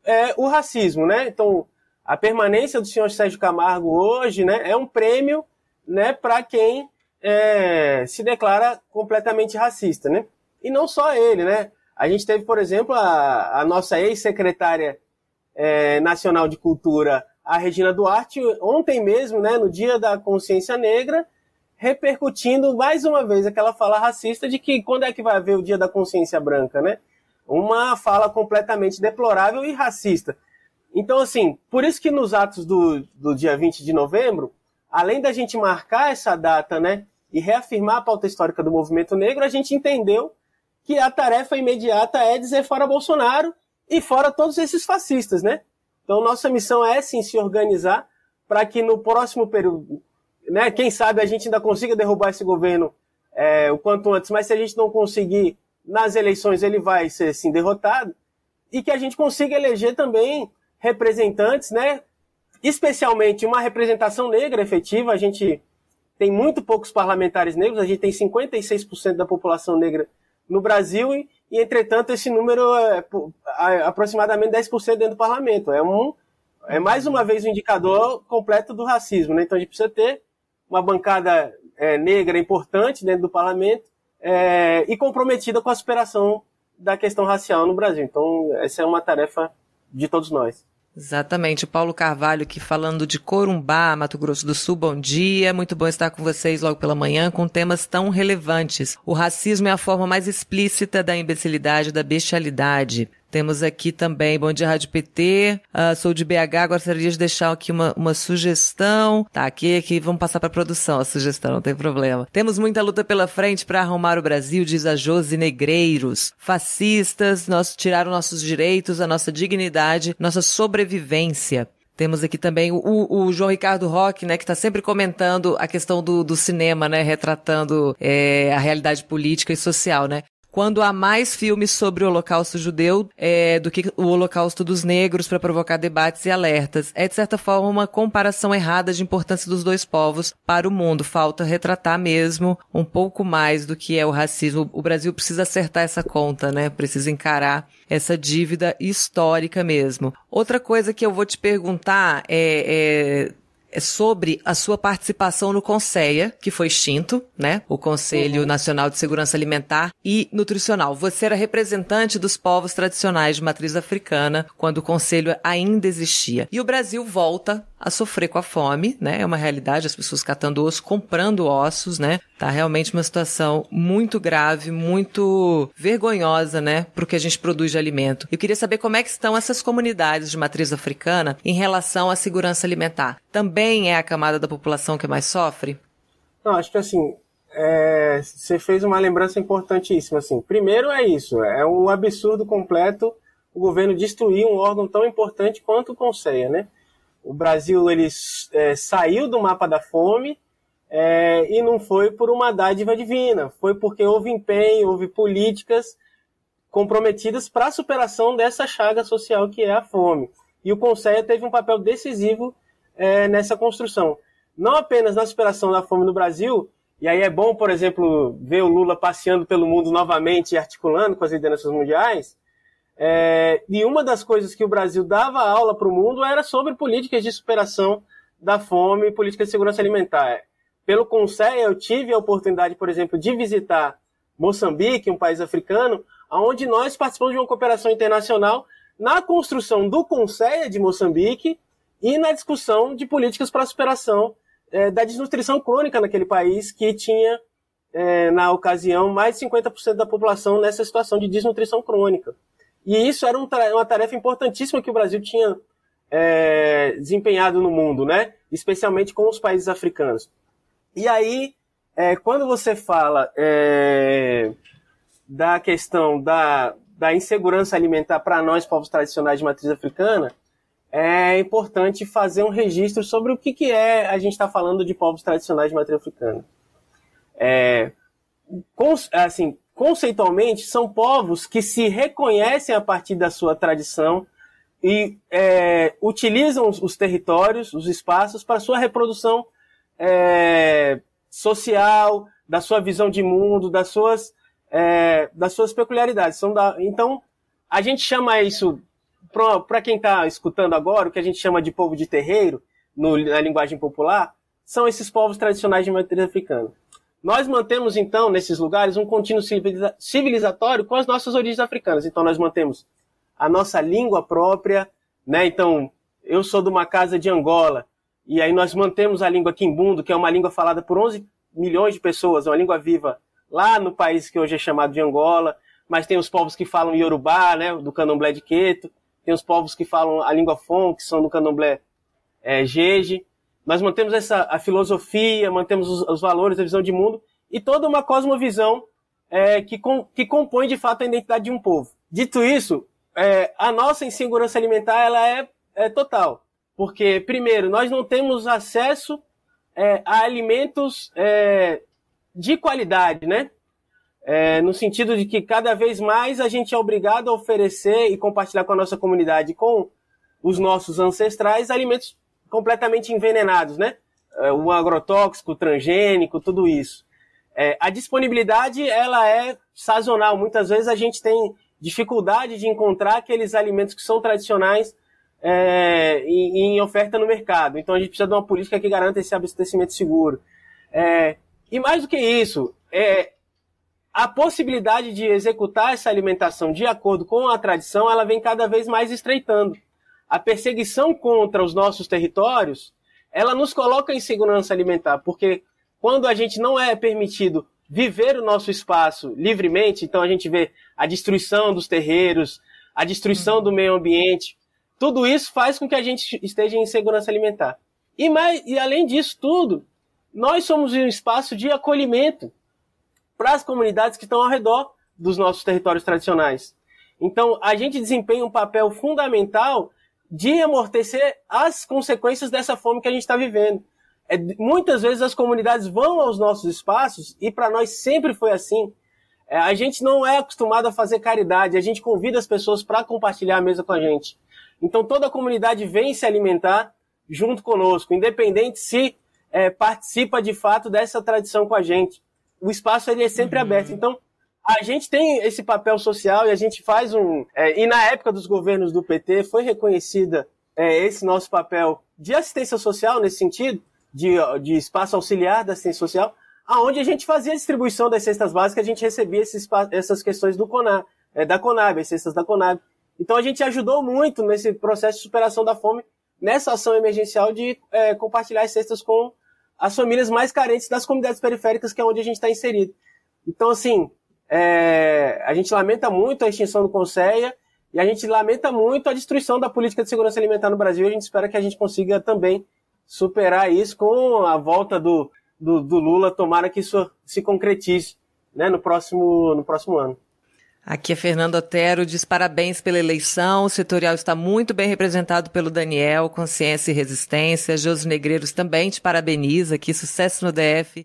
é, o racismo, né? Então, a permanência do senhor Sérgio Camargo hoje, né, é um prêmio, né, para quem é, se declara completamente racista, né? E não só ele, né? A gente teve, por exemplo, a, a nossa ex-secretária é, nacional de cultura, a Regina Duarte, ontem mesmo, né, no Dia da Consciência Negra, repercutindo mais uma vez aquela fala racista de que quando é que vai haver o dia da consciência branca, né? Uma fala completamente deplorável e racista. Então, assim, por isso que nos atos do, do dia 20 de novembro, além da gente marcar essa data, né, e reafirmar a pauta histórica do movimento negro, a gente entendeu que a tarefa imediata é dizer fora Bolsonaro e fora todos esses fascistas, né? Então, nossa missão é, sim, se organizar para que no próximo período, né, quem sabe a gente ainda consiga derrubar esse governo é, o quanto antes, mas se a gente não conseguir nas eleições, ele vai ser sim derrotado, e que a gente consiga eleger também representantes, né, especialmente uma representação negra efetiva. A gente tem muito poucos parlamentares negros, a gente tem 56% da população negra no Brasil, e, e entretanto esse número é, aproximadamente 10% dentro do parlamento. É um é mais uma vez um indicador completo do racismo, né? Então a gente precisa ter uma bancada é, negra importante dentro do parlamento é, e comprometida com a superação da questão racial no Brasil. Então, essa é uma tarefa de todos nós. Exatamente. Paulo Carvalho aqui falando de Corumbá, Mato Grosso do Sul. Bom dia. Muito bom estar com vocês logo pela manhã com temas tão relevantes. O racismo é a forma mais explícita da imbecilidade, da bestialidade. Temos aqui também, bom dia Rádio PT, uh, ah, sou de BH, gostaria de deixar aqui uma, uma sugestão. Tá, aqui, aqui, vamos passar para produção a sugestão, não tem problema. Temos muita luta pela frente para arrumar o Brasil, diz a Josi Negreiros. Fascistas, nós tiraram nossos direitos, a nossa dignidade, nossa sobrevivência. Temos aqui também o, o, João Ricardo Roque, né, que está sempre comentando a questão do, do cinema, né, retratando é, a realidade política e social, né quando há mais filmes sobre o Holocausto judeu é, do que o Holocausto dos negros para provocar debates e alertas. É, de certa forma, uma comparação errada de importância dos dois povos para o mundo. Falta retratar mesmo um pouco mais do que é o racismo. O Brasil precisa acertar essa conta, né? Precisa encarar essa dívida histórica mesmo. Outra coisa que eu vou te perguntar é, é é sobre a sua participação no CONSEA, que foi extinto, né? O Conselho uhum. Nacional de Segurança Alimentar e Nutricional. Você era representante dos povos tradicionais de matriz africana quando o conselho ainda existia. E o Brasil volta a sofrer com a fome, né? É uma realidade, as pessoas catando osso, comprando ossos, né? Tá realmente uma situação muito grave, muito vergonhosa, né? Pro que a gente produz de alimento. Eu queria saber como é que estão essas comunidades de matriz africana em relação à segurança alimentar. Também é a camada da população que mais sofre? Não, acho que assim, é, você fez uma lembrança importantíssima. Assim, primeiro é isso, é um absurdo completo o governo destruir um órgão tão importante quanto o Conselho, né? O Brasil ele é, saiu do mapa da fome é, e não foi por uma dádiva divina, foi porque houve empenho, houve políticas comprometidas para a superação dessa chaga social que é a fome. E o Conselho teve um papel decisivo é, nessa construção. Não apenas na superação da fome no Brasil, e aí é bom, por exemplo, ver o Lula passeando pelo mundo novamente e articulando com as lideranças mundiais, é, e uma das coisas que o Brasil dava aula para o mundo era sobre políticas de superação da fome e políticas de segurança alimentar. Pelo Conselho, eu tive a oportunidade, por exemplo, de visitar Moçambique, um país africano, onde nós participamos de uma cooperação internacional na construção do Conselho de Moçambique e na discussão de políticas para a superação é, da desnutrição crônica naquele país, que tinha, é, na ocasião, mais de 50% da população nessa situação de desnutrição crônica. E isso era um, uma tarefa importantíssima que o Brasil tinha é, desempenhado no mundo, né? especialmente com os países africanos. E aí, é, quando você fala é, da questão da, da insegurança alimentar para nós, povos tradicionais de matriz africana, é importante fazer um registro sobre o que, que é a gente está falando de povos tradicionais de matriz africana. É, assim, conceitualmente, são povos que se reconhecem a partir da sua tradição e é, utilizam os territórios, os espaços, para sua reprodução é, social, da sua visão de mundo, das suas, é, das suas peculiaridades. São da, então, a gente chama isso, para quem está escutando agora, o que a gente chama de povo de terreiro, no, na linguagem popular, são esses povos tradicionais de matriz africana. Nós mantemos, então, nesses lugares, um contínuo civilizatório com as nossas origens africanas. Então, nós mantemos a nossa língua própria, né? Então, eu sou de uma casa de Angola, e aí nós mantemos a língua quimbundo, que é uma língua falada por 11 milhões de pessoas, uma língua viva lá no país que hoje é chamado de Angola, mas tem os povos que falam Yorubá, né, do candomblé de Queto, tem os povos que falam a língua Fon, que são do candomblé é, Jeje, nós mantemos essa a filosofia, mantemos os, os valores, a visão de mundo e toda uma cosmovisão é, que, com, que compõe de fato a identidade de um povo. Dito isso, é, a nossa insegurança alimentar ela é, é, total, porque primeiro nós não temos acesso é, a alimentos é, de qualidade, né? É, no sentido de que cada vez mais a gente é obrigado a oferecer e compartilhar com a nossa comunidade, com os nossos ancestrais, alimentos completamente envenenados, né? É, o agrotóxico, o transgênico, tudo isso. É, a disponibilidade, ela é sazonal. Muitas vezes a gente tem dificuldade de encontrar aqueles alimentos que são tradicionais é, em, em, oferta no mercado. Então a gente precisa de uma política que garanta esse abastecimento seguro. É, e mais do que isso, é, a possibilidade de executar essa alimentação de acordo com a tradição, ela vem cada vez mais estreitando. a perseguição contra os nossos territórios, ela nos coloca em segurança alimentar, porque quando a gente não é permitido viver o nosso espaço livremente, então a gente vê a destruição dos terreiros, a destruição do meio ambiente, tudo isso faz com que a gente esteja em segurança alimentar. E, mais, e além disso tudo, nós somos um espaço de acolhimento para as comunidades que estão ao redor dos nossos territórios tradicionais. Então, a gente desempenha um papel fundamental de amortecer as consequências dessa fome que a gente está vivendo. É, muitas vezes as comunidades vão aos nossos espaços, e para nós sempre foi assim. É, a gente não é acostumado a fazer caridade, a gente convida as pessoas para compartilhar a mesa com a gente. Então toda a comunidade vem se alimentar junto conosco, independente se é, participa de fato dessa tradição com a gente. O espaço ele é sempre uhum. aberto. Então a gente tem esse papel social e a gente faz um. É, e na época dos governos do PT foi reconhecida é, esse nosso papel de assistência social nesse sentido, de, de espaço auxiliar da assistência social, aonde a gente fazia a distribuição das cestas básicas, a gente recebia esses, essas questões do Conab, é, da Conab, as cestas da Conab. Então a gente ajudou muito nesse processo de superação da fome, nessa ação emergencial de é, compartilhar as cestas com as famílias mais carentes das comunidades periféricas, que é onde a gente está inserido. Então, assim, é, a gente lamenta muito a extinção do Conceia e a gente lamenta muito a destruição da política de segurança alimentar no Brasil. A gente espera que a gente consiga também superar isso com a volta do, do, do Lula. Tomara que isso se concretize né, no, próximo, no próximo ano. Aqui é Fernando Otero, diz parabéns pela eleição. O setorial está muito bem representado pelo Daniel, Consciência e Resistência. Josi Negreiros também te parabeniza aqui, sucesso no DF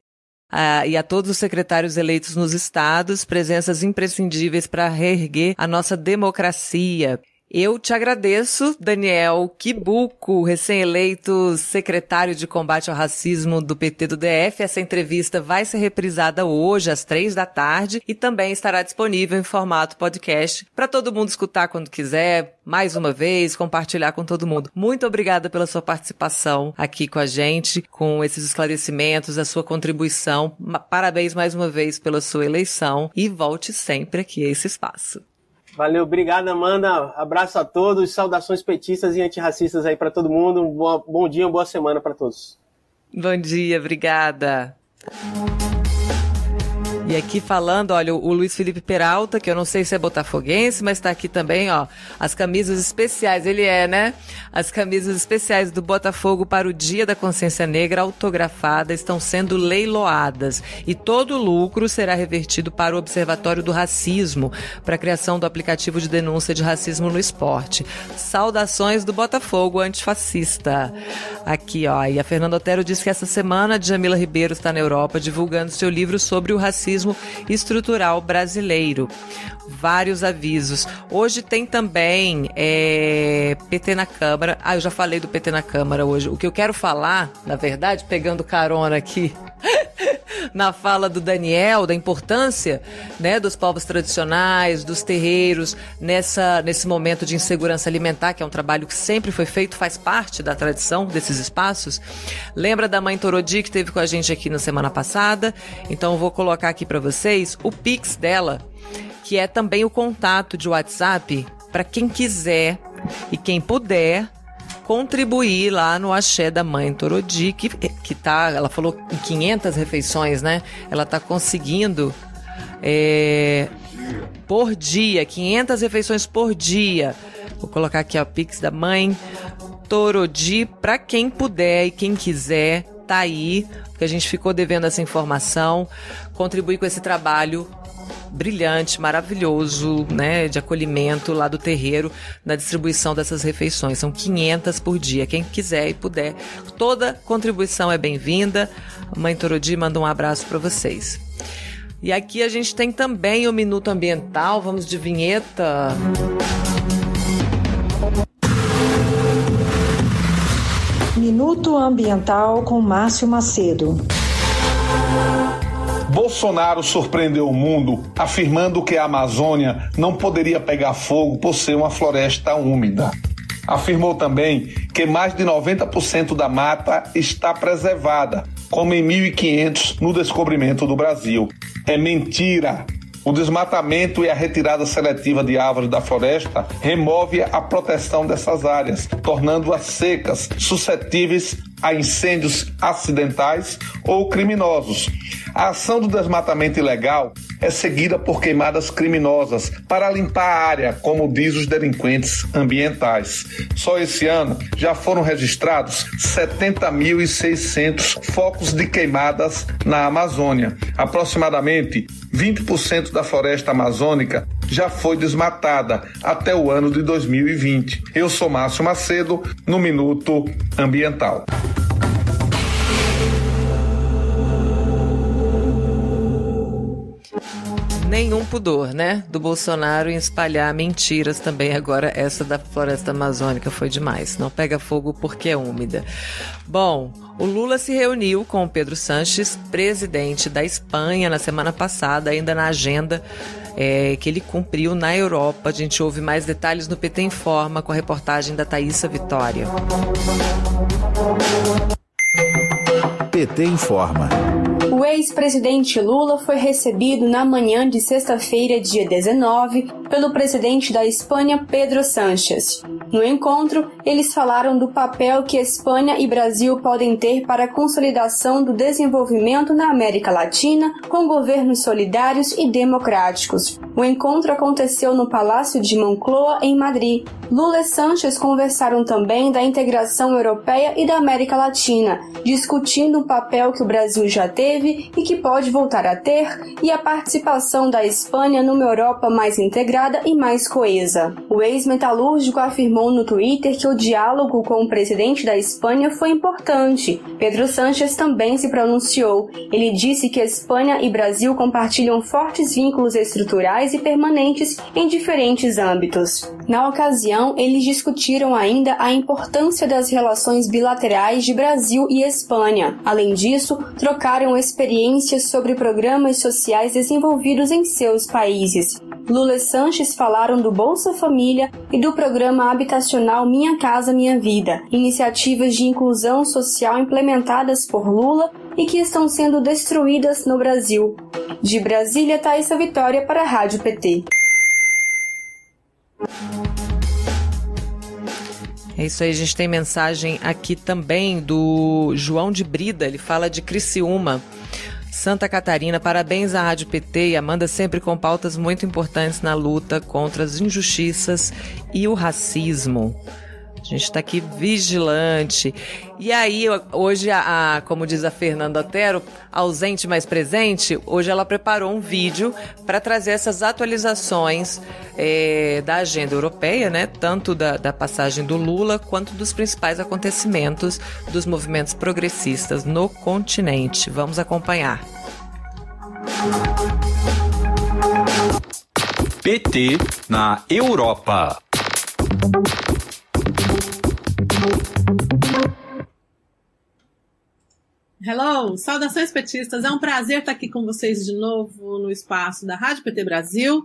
uh, e a todos os secretários eleitos nos estados, presenças imprescindíveis para reerguer a nossa democracia. Eu te agradeço, Daniel Kibuco, recém-eleito secretário de combate ao racismo do PT do DF. Essa entrevista vai ser reprisada hoje, às três da tarde, e também estará disponível em formato podcast para todo mundo escutar quando quiser, mais uma vez, compartilhar com todo mundo. Muito obrigada pela sua participação aqui com a gente, com esses esclarecimentos, a sua contribuição. Parabéns mais uma vez pela sua eleição e volte sempre aqui a esse espaço. Valeu, obrigado, Amanda. Abraço a todos, saudações petistas e antirracistas aí para todo mundo. Um bom dia, boa semana para todos. Bom dia, obrigada. E aqui falando, olha, o Luiz Felipe Peralta, que eu não sei se é botafoguense, mas está aqui também, ó, as camisas especiais, ele é, né? As camisas especiais do Botafogo para o Dia da Consciência Negra autografadas estão sendo leiloadas e todo o lucro será revertido para o Observatório do Racismo, para a criação do aplicativo de denúncia de racismo no esporte. Saudações do Botafogo antifascista. Aqui, ó, e a Fernanda Otero disse que essa semana Jamila Ribeiro está na Europa divulgando seu livro sobre o racismo racismo estrutural brasileiro. Vários avisos. Hoje tem também é, PT na Câmara. Ah, eu já falei do PT na Câmara hoje. O que eu quero falar, na verdade, pegando carona aqui na fala do Daniel da importância né, dos povos tradicionais, dos terreiros, nessa, nesse momento de insegurança alimentar, que é um trabalho que sempre foi feito, faz parte da tradição desses espaços. Lembra da mãe Torodi que esteve com a gente aqui na semana passada? Então vou colocar aqui para vocês o Pix dela, que é também o contato de WhatsApp para quem quiser e quem puder contribuir lá no axé da mãe Torodi, que, que tá, ela falou em 500 refeições, né? Ela tá conseguindo é, por dia, 500 refeições por dia. Vou colocar aqui a Pix da mãe Torodi para quem puder e quem quiser, tá aí, porque a gente ficou devendo essa informação, contribuir com esse trabalho brilhante, maravilhoso, né, de acolhimento lá do terreiro na distribuição dessas refeições. São 500 por dia. Quem quiser e puder, toda contribuição é bem-vinda. Mãe Torodi manda um abraço para vocês. E aqui a gente tem também o Minuto Ambiental. Vamos de vinheta. Minuto Ambiental com Márcio Macedo. Bolsonaro surpreendeu o mundo afirmando que a Amazônia não poderia pegar fogo por ser uma floresta úmida. Afirmou também que mais de 90% da mata está preservada, como em 1500 no descobrimento do Brasil. É mentira. O desmatamento e a retirada seletiva de árvores da floresta remove a proteção dessas áreas, tornando-as secas, suscetíveis a incêndios acidentais ou criminosos. A ação do desmatamento ilegal é seguida por queimadas criminosas para limpar a área, como diz os delinquentes ambientais. Só esse ano já foram registrados 70.600 focos de queimadas na Amazônia. Aproximadamente 20% da floresta amazônica já foi desmatada até o ano de 2020. Eu sou Márcio Macedo, no Minuto Ambiental. Nenhum pudor, né? Do Bolsonaro em espalhar mentiras também. Agora, essa da floresta amazônica foi demais. Não pega fogo porque é úmida. Bom, o Lula se reuniu com o Pedro Sanches, presidente da Espanha, na semana passada, ainda na agenda é, que ele cumpriu na Europa. A gente ouve mais detalhes no PT Informa com a reportagem da Thaisa Vitória. PT Informa. O ex-presidente Lula foi recebido na manhã de sexta-feira, dia 19, pelo presidente da Espanha, Pedro Sánchez. No encontro, eles falaram do papel que Espanha e Brasil podem ter para a consolidação do desenvolvimento na América Latina com governos solidários e democráticos. O encontro aconteceu no Palácio de Moncloa, em Madrid. Lula e Sánchez conversaram também da integração europeia e da América Latina, discutindo o papel que o Brasil já teve e que pode voltar a ter e a participação da Espanha numa Europa mais integrada e mais coesa. O ex-metalúrgico afirmou no Twitter que o diálogo com o presidente da Espanha foi importante. Pedro Sánchez também se pronunciou. Ele disse que Espanha e Brasil compartilham fortes vínculos estruturais e permanentes em diferentes âmbitos. Na ocasião, eles discutiram ainda a importância das relações bilaterais de Brasil e Espanha. Além disso, trocaram experiências sobre programas sociais desenvolvidos em seus países. Lula e Sanches falaram do Bolsa Família e do programa habitacional Minha Casa Minha Vida, iniciativas de inclusão social implementadas por Lula e que estão sendo destruídas no Brasil. De Brasília, Thaisa Vitória para a Rádio PT. É isso aí, a gente tem mensagem aqui também do João de Brida, ele fala de Criciúma. Santa Catarina, parabéns à Rádio PT e Amanda sempre com pautas muito importantes na luta contra as injustiças e o racismo. Gente está aqui vigilante. E aí, hoje, a, a, como diz a Fernanda Otero, ausente mais presente, hoje ela preparou um vídeo para trazer essas atualizações é, da agenda europeia, né? Tanto da, da passagem do Lula quanto dos principais acontecimentos dos movimentos progressistas no continente. Vamos acompanhar. PT na Europa. Hello, saudações petistas. É um prazer estar aqui com vocês de novo no espaço da Rádio PT Brasil,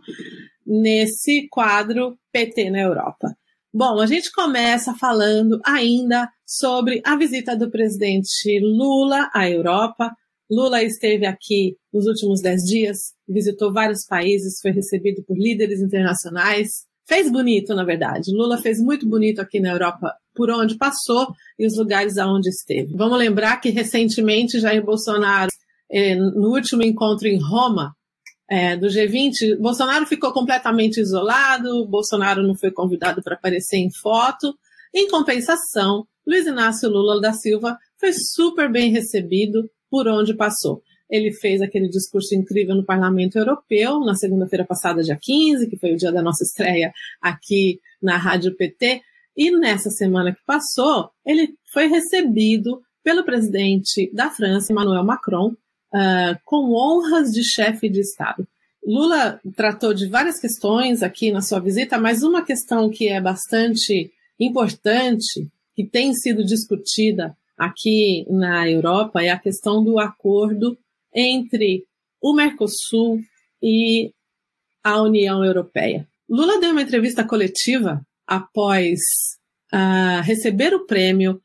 nesse quadro PT na Europa. Bom, a gente começa falando ainda sobre a visita do presidente Lula à Europa. Lula esteve aqui nos últimos dez dias, visitou vários países, foi recebido por líderes internacionais, fez bonito, na verdade. Lula fez muito bonito aqui na Europa por onde passou e os lugares aonde esteve. Vamos lembrar que recentemente Jair Bolsonaro, eh, no último encontro em Roma, é, do G20, Bolsonaro ficou completamente isolado, Bolsonaro não foi convidado para aparecer em foto. Em compensação, Luiz Inácio Lula da Silva foi super bem recebido por onde passou. Ele fez aquele discurso incrível no Parlamento Europeu na segunda-feira passada, dia 15, que foi o dia da nossa estreia aqui na Rádio PT. E nessa semana que passou, ele foi recebido pelo presidente da França, Emmanuel Macron, uh, com honras de chefe de Estado. Lula tratou de várias questões aqui na sua visita, mas uma questão que é bastante importante, que tem sido discutida aqui na Europa, é a questão do acordo entre o Mercosul e a União Europeia. Lula deu uma entrevista coletiva após uh, receber o prêmio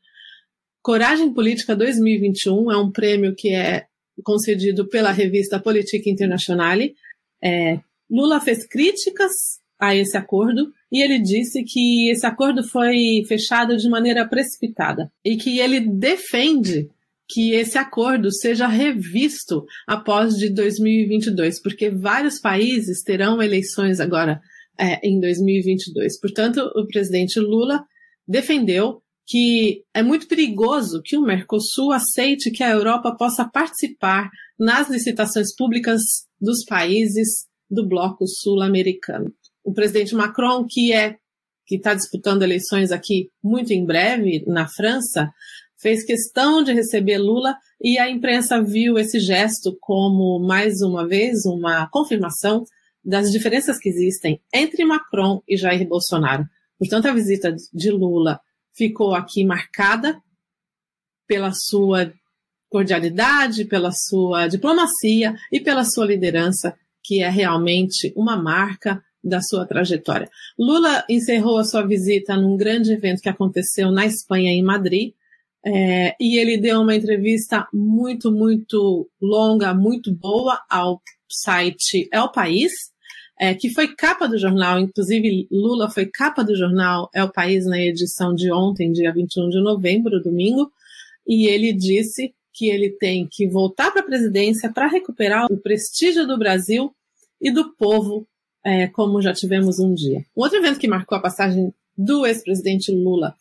Coragem Política 2021, é um prêmio que é concedido pela revista Politique Internationale. É, Lula fez críticas a esse acordo e ele disse que esse acordo foi fechado de maneira precipitada e que ele defende que esse acordo seja revisto após de 2022, porque vários países terão eleições agora é, em 2022. Portanto, o presidente Lula defendeu que é muito perigoso que o Mercosul aceite que a Europa possa participar nas licitações públicas dos países do bloco sul-americano. O presidente Macron, que é que está disputando eleições aqui muito em breve na França, fez questão de receber Lula e a imprensa viu esse gesto como mais uma vez uma confirmação das diferenças que existem entre Macron e Jair Bolsonaro. Portanto, a visita de Lula ficou aqui marcada pela sua cordialidade, pela sua diplomacia e pela sua liderança, que é realmente uma marca da sua trajetória. Lula encerrou a sua visita num grande evento que aconteceu na Espanha, em Madrid, é, e ele deu uma entrevista muito, muito longa, muito boa ao site É o País, é, que foi capa do jornal, inclusive Lula foi capa do jornal É o País na edição de ontem, dia 21 de novembro, domingo, e ele disse que ele tem que voltar para a presidência para recuperar o prestígio do Brasil e do povo, é, como já tivemos um dia. Um outro evento que marcou a passagem do ex-presidente Lula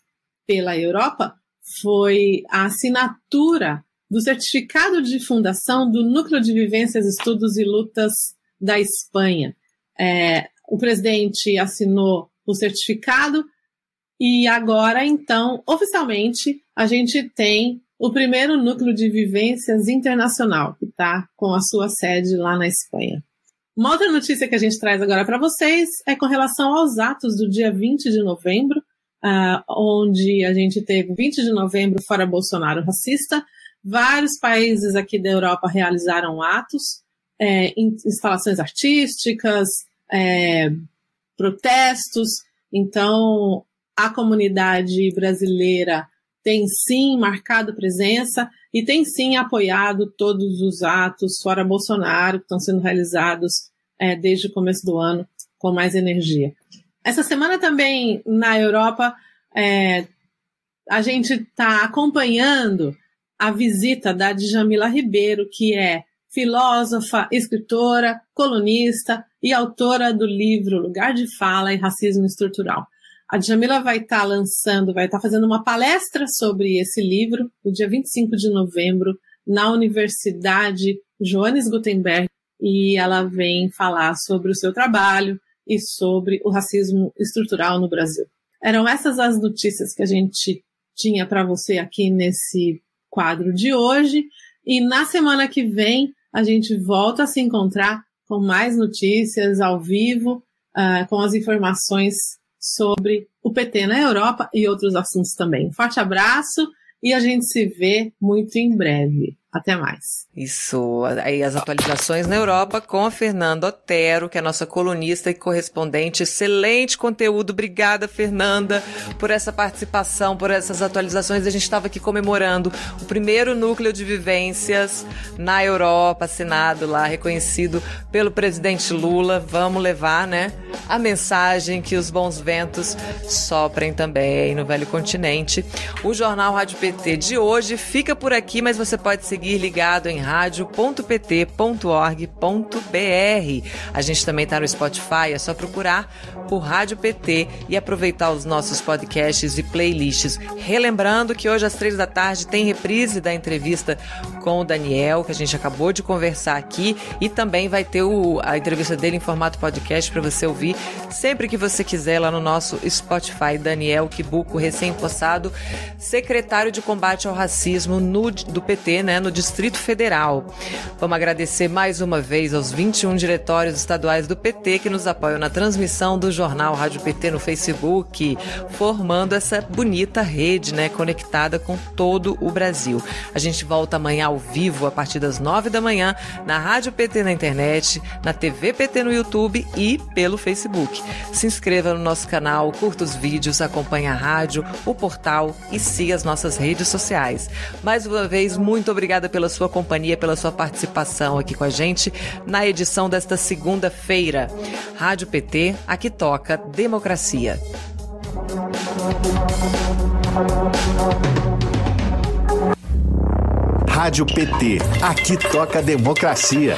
pela Europa foi a assinatura do certificado de fundação do Núcleo de Vivências, Estudos e Lutas da Espanha. É, o presidente assinou o certificado e agora, então, oficialmente, a gente tem o primeiro núcleo de vivências internacional, que está com a sua sede lá na Espanha. Uma outra notícia que a gente traz agora para vocês é com relação aos atos do dia 20 de novembro, uh, onde a gente teve 20 de novembro fora Bolsonaro racista. Vários países aqui da Europa realizaram atos, é, instalações artísticas, é, protestos. Então, a comunidade brasileira tem sim marcado presença e tem sim apoiado todos os atos fora Bolsonaro que estão sendo realizados é, desde o começo do ano com mais energia. Essa semana também na Europa é, a gente está acompanhando a visita da Djamila Ribeiro, que é filósofa, escritora, colunista e autora do livro Lugar de Fala e Racismo Estrutural. A Djamila vai estar tá lançando, vai estar tá fazendo uma palestra sobre esse livro no dia 25 de novembro na Universidade Johannes Gutenberg e ela vem falar sobre o seu trabalho e sobre o racismo estrutural no Brasil. Eram essas as notícias que a gente tinha para você aqui nesse quadro de hoje. E na semana que vem a gente volta a se encontrar com mais notícias ao vivo, uh, com as informações sobre o PT na Europa e outros assuntos também. Forte abraço e a gente se vê muito em breve. Até mais. Isso. Aí as atualizações na Europa com a Fernanda Otero, que é nossa colunista e correspondente. Excelente conteúdo. Obrigada, Fernanda, por essa participação, por essas atualizações. A gente estava aqui comemorando o primeiro núcleo de vivências na Europa, assinado lá, reconhecido pelo presidente Lula. Vamos levar, né, a mensagem que os bons ventos soprem também no velho continente. O Jornal Rádio PT de hoje fica por aqui, mas você pode seguir seguir ligado em rádio.pt.org.br. A gente também está no Spotify, é só procurar por Rádio PT e aproveitar os nossos podcasts e playlists. Relembrando que hoje às três da tarde tem reprise da entrevista com o Daniel, que a gente acabou de conversar aqui, e também vai ter o, a entrevista dele em formato podcast para você ouvir sempre que você quiser lá no nosso Spotify. Daniel Kibuco, recém-possado, secretário de combate ao racismo no, do PT, né, no Distrito Federal. Vamos agradecer mais uma vez aos 21 diretórios estaduais do PT que nos apoiam na transmissão do jornal Rádio PT no Facebook, formando essa bonita rede, né, conectada com todo o Brasil. A gente volta amanhã ao vivo a partir das 9 da manhã na Rádio PT na internet, na TV PT no YouTube e pelo Facebook. Se inscreva no nosso canal, curta os vídeos, acompanhe a rádio, o portal e siga as nossas redes sociais. Mais uma vez, muito obrigada obrigada pela sua companhia, pela sua participação aqui com a gente na edição desta segunda-feira. Rádio PT, aqui toca democracia. Rádio PT. Aqui toca democracia.